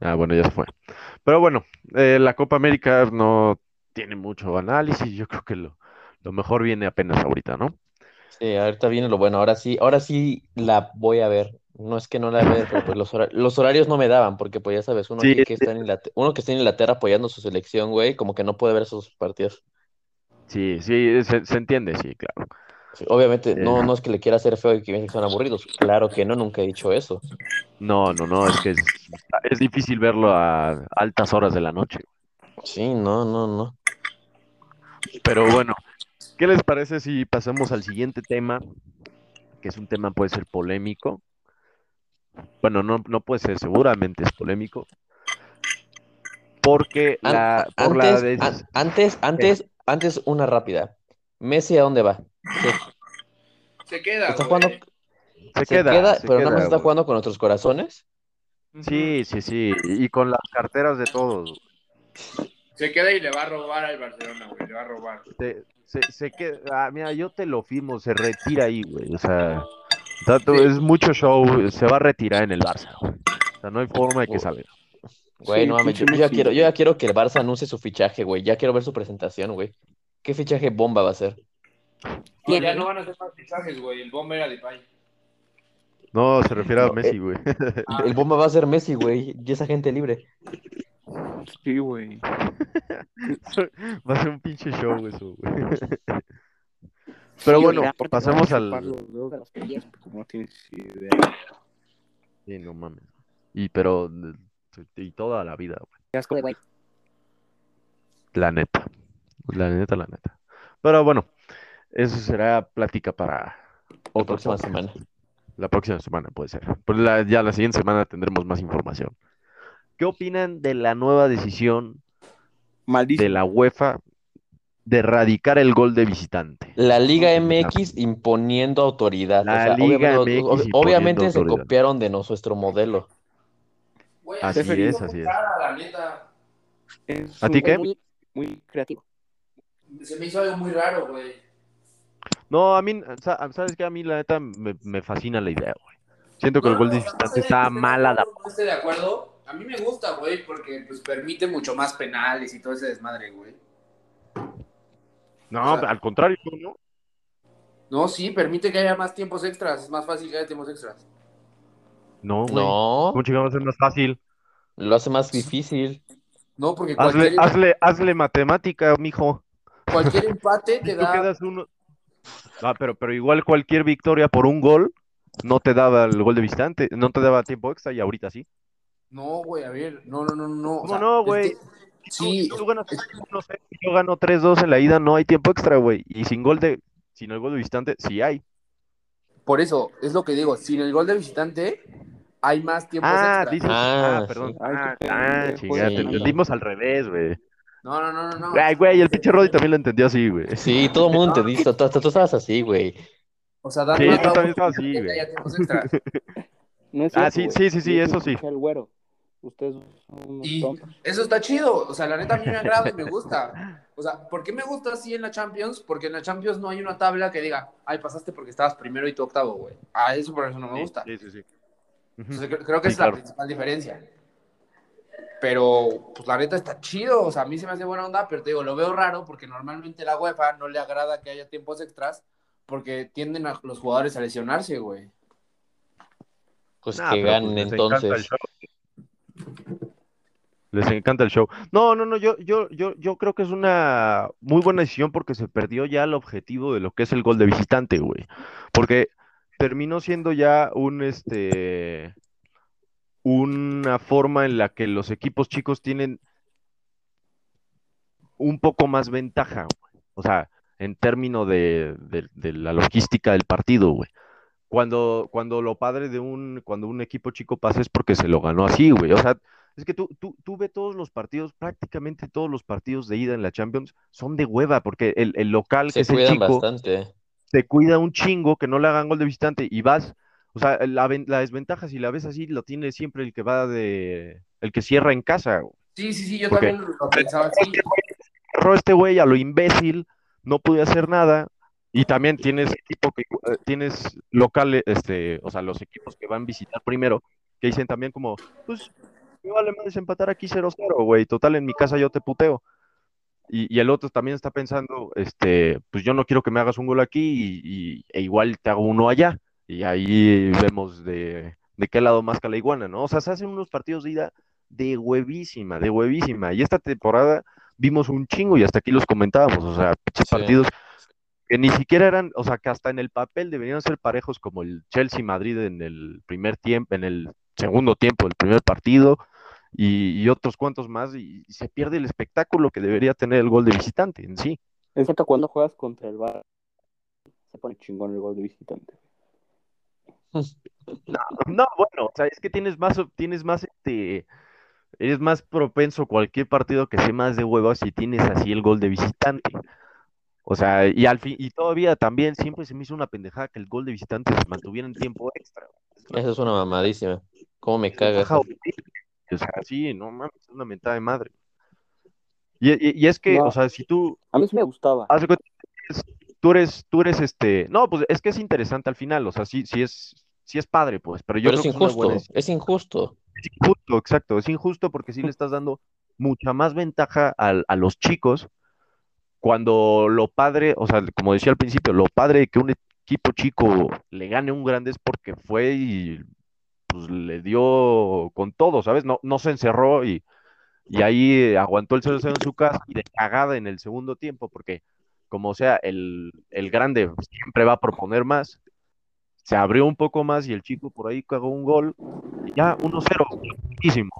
Ah, bueno, ya se fue. Pero bueno, eh, la Copa América no tiene mucho análisis. Yo creo que lo, lo mejor viene apenas ahorita, ¿no? Sí, ahorita viene lo bueno. Ahora sí, ahora sí la voy a ver. No es que no la vea, pero pues los, los horarios no me daban, porque pues ya sabes, uno Sí, que está en Inglaterra, uno que está en Inglaterra apoyando su selección, güey, como que no puede ver esos partidos. Sí, sí, se, se entiende, sí, claro. Sí, obviamente, no, Eh. no es que le quiera hacer feo y que son aburridos. Claro que no, nunca he dicho eso. No, no, no, es que es, es difícil verlo a altas horas de la noche. Sí, no, no, no. Pero bueno, ¿qué les parece si pasamos al siguiente tema? Que es un tema puede ser polémico. Bueno, no, no puede ser, seguramente es polémico. Porque An- la, por la antes, des- an- antes, antes, antes, una rápida. Messi, ¿a dónde va? Se, queda. está jugando, se se queda, queda, se pero nada más está güey. jugando con nuestros corazones. Sí, sí, sí, y con las carteras de todos. Se queda y le va a robar al Barcelona, güey. Le va a robar. Se, se, se queda, ah, mira, yo te lo firmo, se retira ahí, güey. O sea, tanto, Sí. es mucho show, se va a retirar en el Barça, güey. O sea, no hay forma de que salga. Güey, Sí, no mames, yo, ya quiero, yo ya quiero que el Barça anuncie su fichaje, güey. Ya quiero ver su presentación, güey. ¿Qué fichaje bomba va a ser? No, ya no van a hacer más fichajes, güey. El bomba era de Pay. No, se refiere a No, Messi, güey. Ah. El bomba va a ser Messi, güey. Y esa gente libre. Sí, güey. Va a ser un pinche show eso, güey. Pero Sí, bueno, aparte pasemos al... como tienes idea. Sí, no mames. Y pero, y toda la vida, güey. La neta. La neta, la neta. Pero bueno, eso será plática para La otro próxima podcast. semana. La próxima semana puede ser. Pues la- ya la siguiente semana tendremos más información. ¿Qué opinan de la nueva decisión de la UEFA de erradicar el gol de visitante? La Liga MX imponiendo autoridad. La o sea, Liga obviamente, MX se autoridad. copiaron de nuestro modelo. Güey, Así es, así es. ¿A ti qué? Muy, muy creativo. Se me hizo algo muy raro, güey. No, a mí, sa- ¿sabes qué? A mí la neta me, me fascina la idea, güey. Siento que el No, gol no, de de está mal adaptado. No esté de acuerdo. A mí me gusta, güey, porque pues permite mucho más penales y todo ese desmadre, güey. No, O sea- al contrario, ¿no? No, sí, permite que haya más tiempos extras. Es más fácil que haya tiempos extras. No, güey. No, ¿Cómo a ser más fácil? lo hace más difícil. No, porque Hazle, cualquier, hazle, hazle matemática, mijo. cualquier empate te tú da. quedas uno. Ah, pero, pero igual cualquier victoria por un gol no te daba el gol de visitante, no te daba tiempo extra y ahorita sí. No, güey, a ver. No, no, no, no. o ¿Cómo sea, no, es güey? que Sí, Tú ganas 1-0, yo gano 3-2 en la ida, no hay tiempo extra, güey. Y sin gol de, sin el gol de visitante, sí hay. por eso, es lo que digo, sin el gol de visitante hay más tiempos Ah, extra. dices, Ah, ah, perdón. sí. Ah, ah, chingada, te sí. entendimos al revés, güey. No, no, no, no, no. Ay, güey, el pinche Roddy también lo entendió así, güey. Sí, todo el mundo entendiste, tú, tú, tú estabas así, güey. O sea, dando Sí, tú también estabas así, güey. No es Ah, sí, güey. sí, sí, sí, eso sí. al güero. Ustedes son unos Y tontos. eso está chido. O sea, la neta a mí me agrada y me gusta. O sea, ¿por qué me gusta así en la Champions? Porque en la Champions no hay una tabla que diga, ay, pasaste porque estabas primero y tú octavo, güey. Ah, eso por eso no me gusta. Sí, sí, sí. Ujú. Entonces, creo, creo que Sí, es la claro. principal diferencia. Pero, pues la neta está chido. O sea, a mí se me hace buena onda, pero te digo, lo veo raro porque normalmente la UEFA no le agrada que haya tiempos extras porque tienden a los jugadores a lesionarse, güey. Pues Nah, que ganen pues, les encanta el entonces. show. Les encanta el show. No, no, no, yo, yo, yo, yo creo que es una muy buena decisión porque se perdió ya el objetivo de lo que es el gol de visitante, güey. Porque terminó siendo ya un, este, una forma en la que los equipos chicos tienen un poco más ventaja, güey. O sea, en términos de, de- de la logística del partido, güey. Cuando, cuando lo padre de un, cuando un equipo chico pasa es porque se lo ganó así, güey. O sea, es que tú, tú, tú ves todos los partidos, prácticamente todos los partidos de ida en la Champions son de hueva, porque el, el local, que Se es el chico, bastante. se cuida un chingo que no le hagan gol de visitante y vas, o sea, la, ven- la desventaja si la ves así, lo tiene siempre el que va de, el que cierra en casa. güey. Sí, sí, sí, yo también lo pensaba así. Cerró este güey a lo imbécil, no pude hacer nada. Y también tienes equipo que eh, tienes locales, este, o sea, los equipos que van a visitar primero, que dicen también como, pues, me vale más empatar aquí 0-0, güey, total en mi casa yo te puteo. Y, y el otro también está pensando, este, pues yo no quiero que me hagas un gol aquí y, y- e igual te hago uno allá. Y ahí vemos de, de qué lado más la iguana, ¿no? O sea, se hacen unos partidos de ida de huevísima, de huevísima. Y esta temporada vimos un chingo y hasta aquí los comentábamos, o sea, Sí. partidos que ni siquiera eran, o sea, que hasta en el papel deberían ser parejos como el Chelsea-Madrid en el primer tiempo, en el segundo tiempo del primer partido y, y otros cuantos más y, y se pierde el espectáculo que debería tener el gol de visitante en sí. Es cierto, cuando juegas contra el Bar se pone chingón el gol de visitante. No, bueno, o sea, es que tienes más, tienes más, este, eres más propenso a cualquier partido que sea más de huevos si tienes así el gol de visitante. O sea, y al fin, y todavía también siempre se me hizo una pendejada que el gol de visitante se mantuviera en tiempo extra. Esa es una mamadísima. ¿Cómo me cagas? O sea, sí, no mames, es una mentada de madre. Y, y- y es que, No. o sea, si tú, A mí sí me gustaba. haz de cuenta, tú eres, tú eres este, no, pues es que es interesante al final, o sea, sí, sí es, sí es padre, pues, pero yo Pero creo es que injusto, buena es injusto. Es injusto, exacto, es injusto porque sí le estás dando mucha más ventaja a, los chicos cuando lo padre, o sea, como decía al principio, lo padre de que un equipo chico le gane un grande es porque fue y pues le dio con todo, ¿sabes? No, no se encerró y, y ahí aguantó el 0-0 en su casa y de cagada en el segundo tiempo, porque como sea, el, el grande siempre va a proponer más, se abrió un poco más y el chico por ahí cagó un gol, y ya 1-0, muchísimo.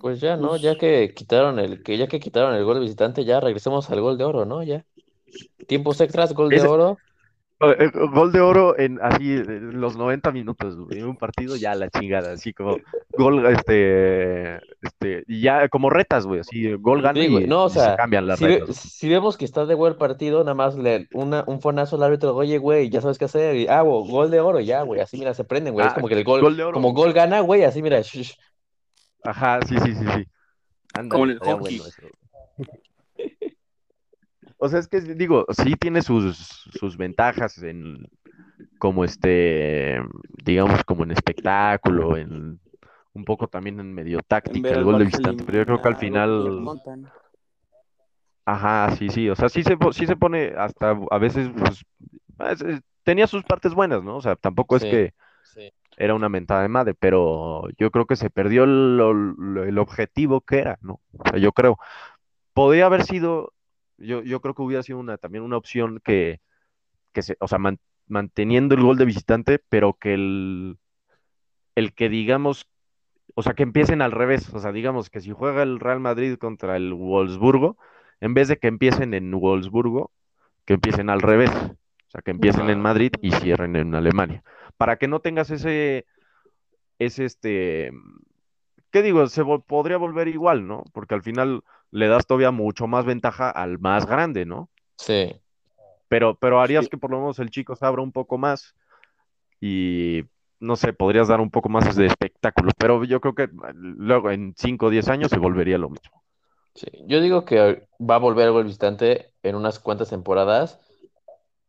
Pues ya, ¿no? Ya que quitaron el, que ya que quitaron el gol de visitante, ya regresemos al gol de oro, ¿no? Ya. Tiempos extras, gol de Ese- oro. Eh, eh, Gol de oro en así eh, los 90 minutos, en un partido ya la chingada, así como gol, este, este, y ya como retas, güey, así gol gana Sí, güey, y, no, o y se sea, cambian las Si, ve- retas. si vemos que está de buen partido, nada más le una, un fonazo al árbitro, oye, güey, ya sabes qué hacer, y, ah, güey, gol de oro, ya, güey, así mira, se prenden, güey, es Ah, como que el gol, gol de oro. como gol gana, güey, así mira, sh- sh- Ajá, sí, sí, sí, sí. Ándale, Como en el estaría hockey. bueno eso. O sea, es que digo, sí tiene sus, sus ventajas en como este, digamos, como en espectáculo, en un poco también en medio táctica, el gol de visitante, pero yo creo que al final, ajá, sí, sí, o sea, sí se, sí se pone hasta a veces, pues, es- es- tenía sus partes buenas, ¿no? O sea, tampoco es que sí. era una mentada de madre, pero yo creo que se perdió lo- lo- el objetivo que era, ¿no? O sea, yo creo, podría haber sido, yo, yo creo que hubiera sido una, también una opción que, que se, o sea, man- manteniendo el gol de visitante, pero que el, el que digamos o sea, que empiecen al revés. O sea, digamos que si juega el Real Madrid contra el Wolfsburgo, en vez de que empiecen en Wolfsburgo, que empiecen al revés. O sea, que empiecen en Madrid y cierren en Alemania. Para que no tengas ese, ese este, ¿qué digo? Se vol- podría volver igual, ¿no? Porque al final le das todavía mucho más ventaja al más grande, ¿no? Sí. Pero, pero harías Sí. que por lo menos el chico se abra un poco más y, no sé, podrías dar un poco más de espectáculo. Pero yo creo que eh, luego en 5 o 10 años se volvería lo mismo. Sí, yo digo que va a volver algo visitante en unas cuantas temporadas,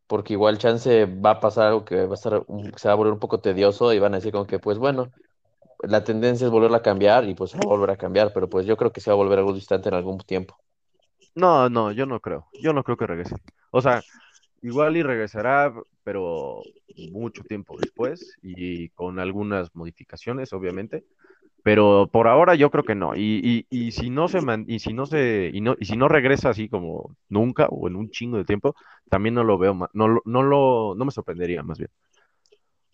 porque igual chance va a pasar algo que va a estar, un- se va a volver un poco tedioso y van a decir como que, pues bueno, la tendencia es volverla a cambiar y pues va a volver a cambiar, pero pues yo creo que se va a volver algo distante en algún tiempo. No, no, yo no creo. Yo no creo que regrese. O sea, igual y regresará, pero mucho tiempo después y con algunas modificaciones, obviamente. Pero por ahora yo creo que no. Y, y, y si no se man- y si no se y no y si no regresa así como nunca o en un chingo de tiempo, también no lo veo ma- no, no lo no me sorprendería más bien.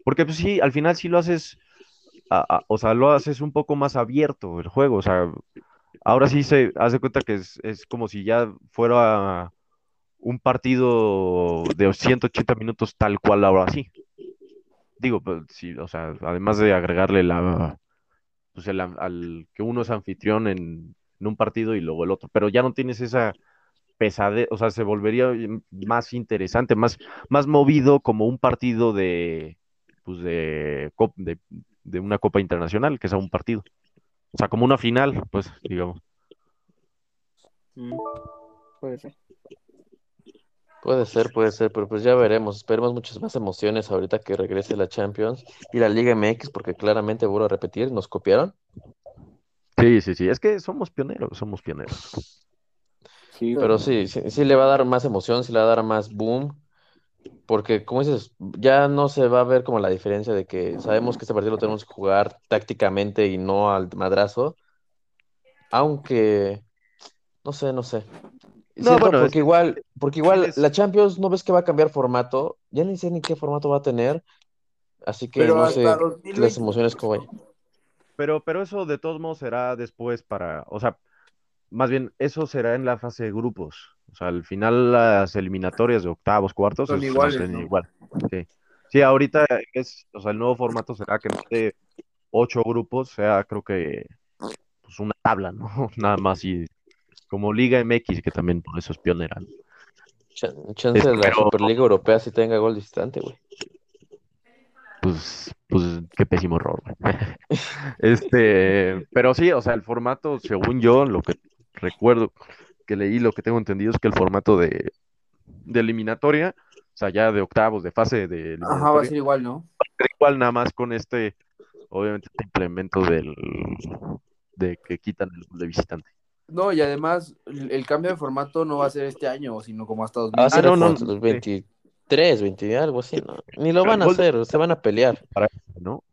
Porque pues sí, al final sí lo haces o sea, lo haces un poco más abierto el juego, o sea, ahora sí se hace cuenta que es, es como si ya fuera un partido de 180 minutos tal cual ahora sí. Digo, pues sí, o sea, además de agregarle la, pues el al que uno es anfitrión en, un partido y luego el otro, pero ya no tienes esa pesadez, o sea, se volvería más interesante, más, más movido como un partido de, pues de, de, de una Copa Internacional, que sea un partido. O sea, como una final, pues, digamos. Mm, Puede ser. Puede ser, puede ser, pero pues ya veremos. Esperemos muchas más emociones ahorita que regrese la Champions y la Liga MX, porque claramente, vuelvo a repetir, nos copiaron. Sí, sí, sí, es que somos pioneros, somos pioneros. Sí, Pero sí, sí, sí le va a dar más emoción, sí le va a dar más boom, porque como dices, ya no se va a ver como la diferencia de que sabemos que este partido lo tenemos que jugar tácticamente y no al madrazo, aunque no sé, no sé. No, Siento bueno, porque que igual, porque igual la Champions no ves que va a cambiar formato, ya ni sé ni qué formato va a tener, así que Pero no sé las 2020. emociones cómo vayan. Pero, pero eso de todos modos será después para, o sea, más bien, eso será en la fase de grupos. O sea, al final las eliminatorias de octavos, cuartos, Son iguales, ¿no? igual. Sí. Sí, ahorita es, o sea, el nuevo formato será que vez de ocho grupos sea, creo que, pues una tabla, ¿no? Nada más y como Liga MX, que también por eso es pionera. ¿no? Chan- Chance Este, de la Superliga Europea si tenga gol distante, güey. Pues, pues qué pésimo error, güey. Este, pero sí, o sea, el formato, según yo, lo que recuerdo que leí, lo que tengo entendido es que el formato de, de eliminatoria, o sea, ya de octavos, de fase de Ajá, va a ser igual, ¿no? era igual nada más con este, obviamente, este implemento del, de que quitan el gol de visitante. No, y además el, el cambio de formato no va a ser este año, sino como hasta Va a ser no, como no, hasta los sí. 23, 20, algo así, ¿no? Ni lo van a hacer, se van a pelear. Para, ¿no? gol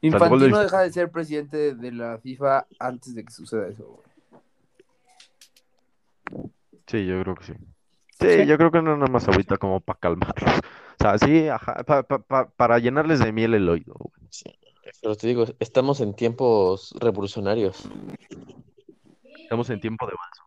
de Infantino deja de ser presidente de la FIFA antes de que suceda eso. Sí, yo creo que sí. Sí, yo creo que no nada más ahorita como para calmarlos. O sea, sí, ajá, pa- pa- pa- para llenarles de miel el oído. Sí. Pero te digo, estamos en tiempos revolucionarios. Estamos en tiempo de vaso.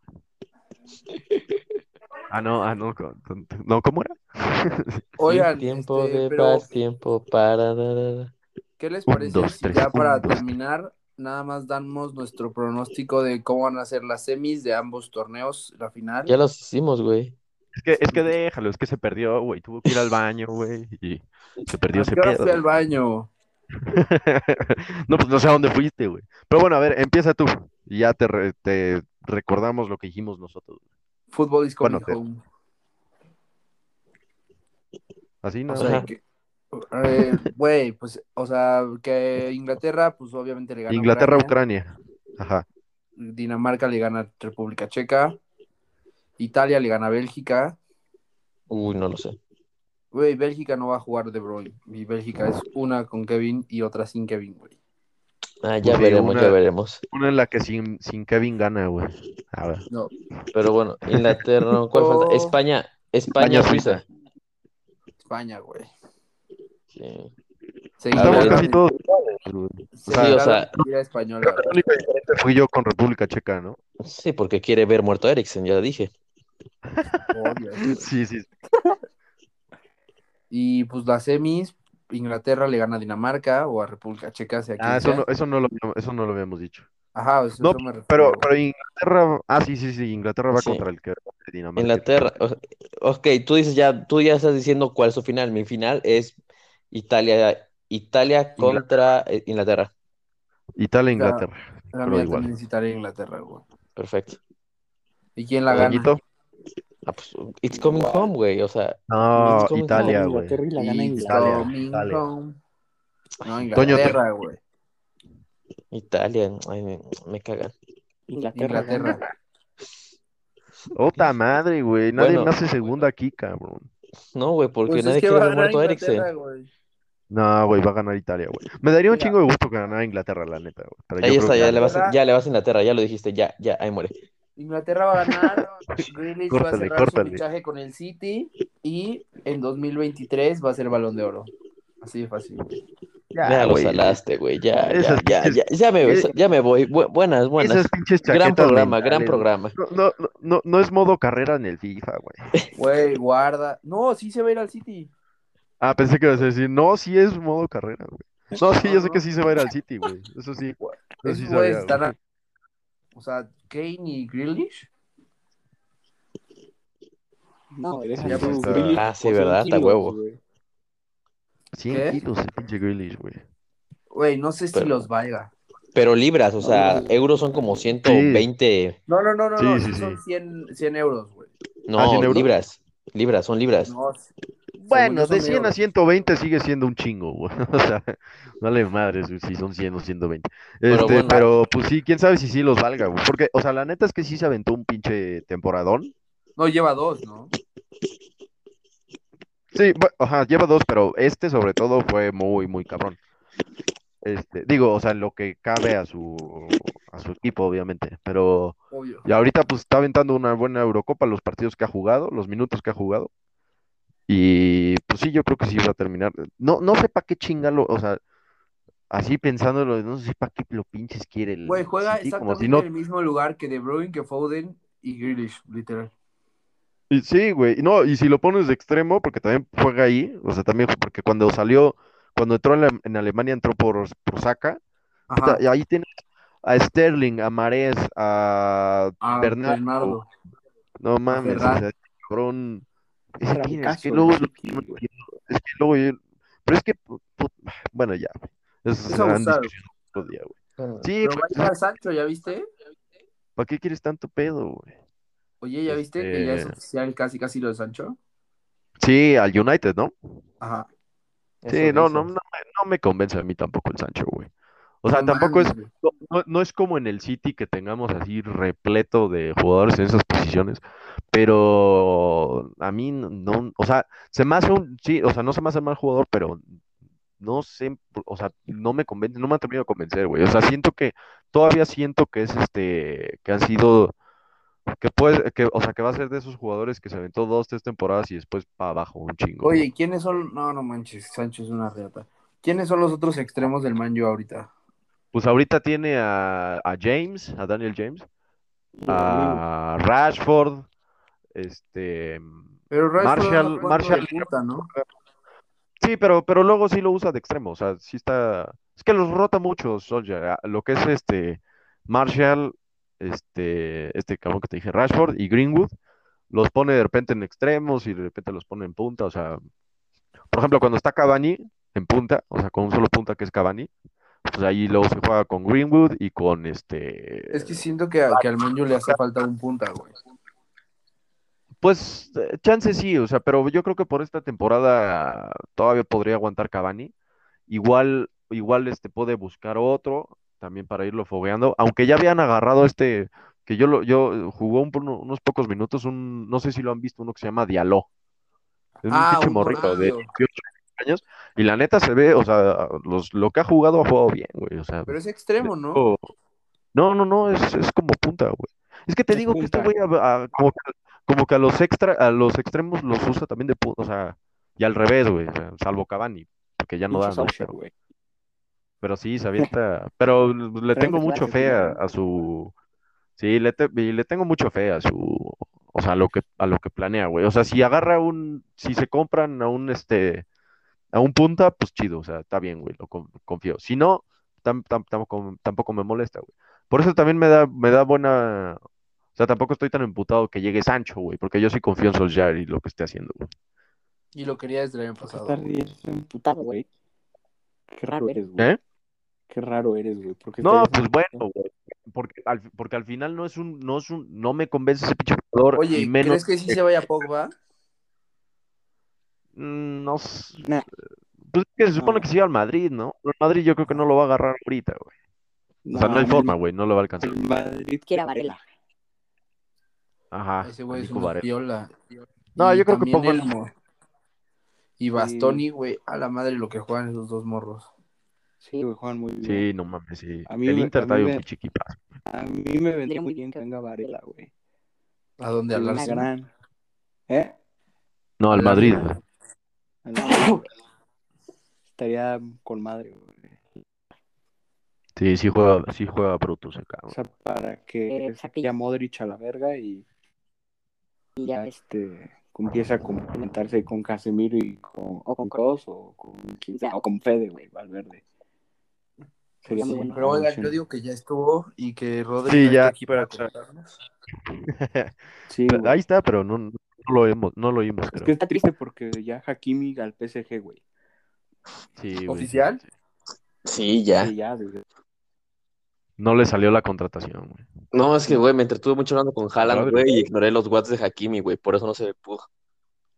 Ah, no, ah, no, con- no, ¿cómo era? Oigan, tiempo este, de pero paz, tiempo para... ¿qué les Un, parece dos, si ya para un, dos, terminar, nada más damos nuestro pronóstico de cómo van a ser las semis de ambos torneos, la final? Ya los hicimos, güey. Es que, es que déjalo, es que se perdió, güey. Tuvo que ir al baño, güey. Y se perdió ¿A ese pedo. fui al baño? No, pues no sé a dónde fuiste, güey. Pero bueno, a ver, empieza tú. Y ya te, re- te recordamos lo que dijimos nosotros. Fútbol is coming Bueno, te- home. Así, O ¿no? sea, eh, güey, pues, o sea, que Inglaterra, pues obviamente le gana Inglaterra, Ucrania. Ucrania. Ajá. Dinamarca le gana a República Checa. Italia le gana a Bélgica. Uy, no lo sé. Güey, Bélgica no va a jugar De Bruyne. Y Bélgica es una con Kevin y otra sin Kevin, güey. Ah, ya veremos, una- ya veremos. Una en la que sin, sin Kevin gana, güey. A ver. No, Pero bueno, Inglaterra, no, ¿cuál falta? Oh. España, España, España, Suiza. España, güey. Sí. Estamos es- casi todos iguales. Sí, o sea- la española, La única diferencia fui yo con República Checa, ¿no? Sí, porque quiere ver muerto a Eriksen, ya dije. Obvio. Sí, sí. Y pues las semis, Inglaterra le gana a Dinamarca o a República Checa, sea Ah, eso sea. no, eso no lo, eso no lo habíamos dicho. Ajá, pues, No, eso me refiero. Pero, pero Inglaterra, ah, sí, sí, sí, Inglaterra va Sí. contra el que Dinamarca. Inglaterra, ok, tú dices ya, tú ya estás diciendo cuál es su final. Mi final es Italia, Italia contra eh, Inglaterra. Italia. Inglaterra. La pero mía igual. también es Italia e Inglaterra, güey. Perfecto. ¿Y quién la gana? Ah, pues, it's coming home, güey. O sea, No, It's coming Italia, home, güey. Inglaterra y la gana coming Italia. home. No, Inglaterra, güey. Italia, ay, me, me cagan. Inglaterra. Inglaterra. Otra madre, güey. Nadie Bueno. me hace segunda aquí, cabrón. No, güey, porque Pues es nadie que quiere ver muerto a Eriksen. No, güey, va a ganar Italia, güey. Me daría un Mira. chingo de gusto que ganara Inglaterra, la neta, güey. Ahí creo está, que ya le, vas, ya le vas a Inglaterra, ya lo dijiste, ya, ya, ahí muere. Inglaterra va a ganar. Grealish va a Córtale, cerrar córtale. su fichaje con el City y en 2023 va a ser balón de oro. Así de fácil. Ya, Ya lo güey. salaste, güey, ya, ya, ya, ya, ya me, Eh, ya me voy. Bu- buenas, buenas. Esas pinches Gran programa, gran programa. No, no, no, no es modo carrera en el FIFA, güey. Güey, guarda. No, sí se va a ir al City. Ah, pensé que ibas a decir, no, sí es modo carrera, güey. No, sí, yo sé que sí se va a ir al City, güey. Eso sí. Eso sí sabía, están O sea, Kane y Grealish. No, tú, pues, Ah, sí, ¿verdad? 100 Está huevo. güey. 100 ¿Qué? kilos el pinche Grealish, güey. Güey, no sé si Pero- los valga. Pero libras, o sea, euros son como 120. No, no, no, no, Sí, no. sí, son sí. 100, 100 euros, güey. No, ¿Ah, 100 euros? libras. Libras, son libras. No, Bueno, de son 100 a euros. 120 sigue siendo un chingo, güey. O sea, vale madres güey, si son 100 o 120. Pero Este, bueno. pero pues sí, quién sabe si sí los valga, güey. Porque, o sea, la neta es que sí se aventó un pinche temporadón. No, lleva dos, ¿no? Sí, bu- ajá, lleva dos, pero este sobre todo fue muy, muy cabrón. Este, digo, o sea, en lo que cabe a su, a su equipo, obviamente. Pero Obvio. y ahorita pues está aventando una buena Eurocopa, los partidos que ha jugado, los minutos que ha jugado. Y pues sí, yo creo que sí va a terminar. No, no sé para qué chingalo, o sea, así pensándolo, no sé para qué lo pinches quiere el Güey, juega City, como exactamente si no en el mismo lugar que De Bruyne, que Foden y Grealish, literal. Y Sí, güey. No, y si lo pones de extremo, porque también juega ahí, o sea, también porque cuando salió, cuando entró en, la- en Alemania, entró por, por Saka, Ajá. y ahí tienes a Sterling, a Mahrez, a A Bernardo. Bernardo. No mames, o sea, cabrón. Es que luego, es que luego yo- pero es que, bueno, ya, Es abusado. otro día, güey. Sí, Pero va a llegar Sancho, ¿ya viste? ¿para qué quieres tanto pedo, güey? Oye, ¿ya viste que ya es Este- oficial casi casi lo de Sancho? Sí, al United, ¿no? Ajá. Sí, no, no, no, no me convence a mí tampoco el Sancho, güey. O sea, No tampoco es, no, no- es como en el City que tengamos así repleto de jugadores en esas posiciones, pero a mí no, o sea, se me hace un, sí, o sea, no se me hace mal jugador, pero no sé, o sea, no me convence, no me ha terminado de convencer, güey. O sea, siento que, todavía siento que es este, que han sido, que puede, que, o sea, que va a ser de esos jugadores que se aventó dos, tres temporadas y después para abajo un chingo. Oye, ¿quiénes son? No, no manches, Sancho es una reata. ¿Quiénes son los otros extremos del Man U ahorita? Pues ahorita tiene a, a James, a Daniel James, a Rashford, este, Pero Rashford Marshall- Marshall- punta, ¿no? sí, pero, pero luego sí lo usa de extremo, o sea, sí está, es que los rota mucho Solskjaer, lo que es este Marshall, este, este cabrón que te dije, Rashford y Greenwood, los pone de repente en extremos y de repente los pone en punta, o sea, por ejemplo, cuando está Cavani en punta, o sea, con un solo punta que es Cavani, pues ahí luego se juega con Greenwood y con este... Es que siento que, a- que al U le hace falta un punta, güey. Pues chance sí, o sea, pero yo creo que por esta temporada todavía podría aguantar Cavani. Igual, igual este puede buscar otro también para irlo fogueando, aunque ya habían agarrado este, que yo lo, yo jugó un- unos pocos minutos, un, no sé si lo han visto, uno que se llama Diallo. Es un Ah, pinche un morrito de morrillo. 18 años, y la neta se ve, o sea, los, lo que ha jugado ha jugado bien, güey, o sea, Pero es extremo, ¿no? No, no, no, es, es como punta, güey. Es que te Es digo que este güey a- a- como, que, como que a los extra, a los extremos los usa también de punta, o sea, y al revés, güey, o sea, salvo Cavani. porque ya no da, Pero, güey. pero sí, se avienta. Pero le tengo mucho fe a su. Sí, le, te- y le tengo mucho fe a su. O sea, a lo que, a lo que planea, güey. O sea, si agarra un. Si se compran a un este. A un punta, pues chido, o sea, está bien, güey, lo con- confío. Si no, tam- tam- tampoco, tampoco me molesta, güey. Por eso también me da, me da buena. O sea, tampoco estoy tan emputado que llegue Sancho, güey, porque yo sí confío en Solskjaer y lo que esté haciendo, güey. Y lo quería desde el año ¿Por qué pasado. estás emputado, güey? Qué raro eres, güey. ¿Eh? Qué raro eres, güey. ¿Por qué No, pues bueno, güey. Porque al, porque al final no es un, no es un, no me convence ese pinche jugador Oye, y menos ¿crees que sí se vaya Pogba? Mm, no Nah. Pues es que se supone No. que se iba al Madrid, ¿no? El Madrid yo creo que no lo va a agarrar ahorita, güey. O sea, no hay forma, güey, no lo va a alcanzar. El Madrid quiere a Varela. Ajá, Ese güey es una Varela. piola. No, Y yo creo que Pogba- Elmo. Y Bastoni, güey, a la madre lo que juegan esos dos morros. Sí, güey, juegan muy bien. Sí, no mames, sí. A mí El me- Inter a mí trae un me- pinche equipazo. A mí me vendría muy bien que venga Varela, güey. ¿A dónde hablarse? gran... ¿Eh? No, al Madrid. Liga. A Estaría con madre, güey. Sí, sí juega, sí juega Brutus acá. O sea, para que saque ya Modric a la verga y ya este empieza a complementarse con Casemiro y con o con Kroos o con quien sea, o con Fede, güey, Valverde. Sería muy bueno. Pero oigan, yo digo que ya estuvo y que Rodri Sí, ya. está aquí para contarnos. Sí, güey. Ahí está, pero no, no lo oímos, no lo oímos, Es creo. que está triste porque ya Hakimi al PSG, güey. Sí, güey, ¿Oficial? sí, sí. Sí, ya. Sí, ya, desde- No le salió la contratación, güey. No, es que, güey, me entretuve mucho hablando con Haaland, güey, y ignoré los WhatsApp de Hakimi, güey, por eso no se me pudo.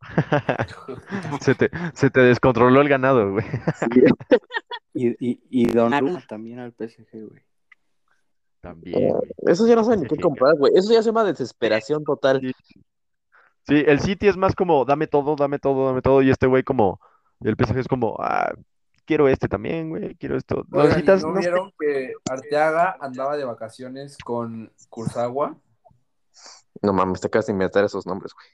se, te, se te descontroló el ganado, güey. Y, y, y Donnarumma también al PSG, güey. También, güey. Eso ya no saben ni qué Sí, comprar, güey. Eso ya se llama desesperación total. Sí. El City es más como, dame todo, dame todo, dame todo, y este güey como, el PSG es como, ah, quiero este también, güey, quiero esto. Oigan, ¿y necesitas, ¿no vieron que Arteaga andaba de vacaciones con Kurzawa? No mames, te acabas de inventar esos nombres, güey.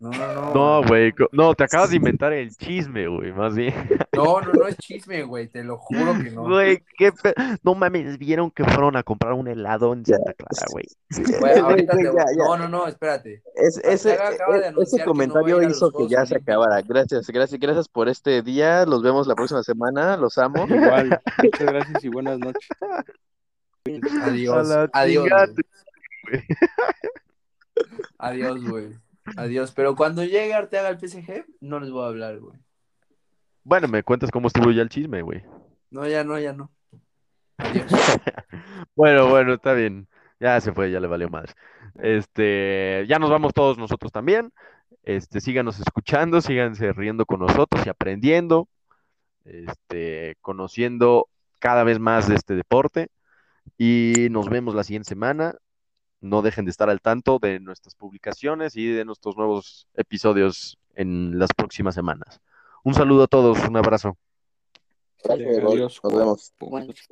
No, no, no. No, güey, no, te acabas de inventar el chisme, güey, más bien. No, no, no es chisme, güey, te lo juro que no. Güey, qué pe- No mames, vieron que fueron a comprar un helado en Santa Clara, güey. Güey, ahorita Güey, te- ya, ya. No, no, no, espérate. Es- ese, Arteaga acaba de e- que no comentario hizo que ya se acabara. Gracias, gracias, gracias por este día. Los vemos la próxima semana. Los amo. Igual, muchas gracias y buenas noches. Adiós. Adiós. Adiós, güey. Adiós. Pero cuando llegue Arteaga al PSG, no les voy a hablar, güey. Bueno, me cuentas cómo estuvo ya el chisme, güey. No, ya no, ya no. Adiós. Bueno, bueno, está bien. Ya se fue, ya le valió más. Este, ya nos vamos todos nosotros también. Este, síganos escuchando, síganse riendo con nosotros y aprendiendo, este, conociendo cada vez más de este deporte. Y nos vemos la siguiente semana. No dejen de estar al tanto de nuestras publicaciones y de nuestros nuevos episodios en las próximas semanas. Un saludo a todos, un abrazo. Gracias. Adiós. Nos vemos.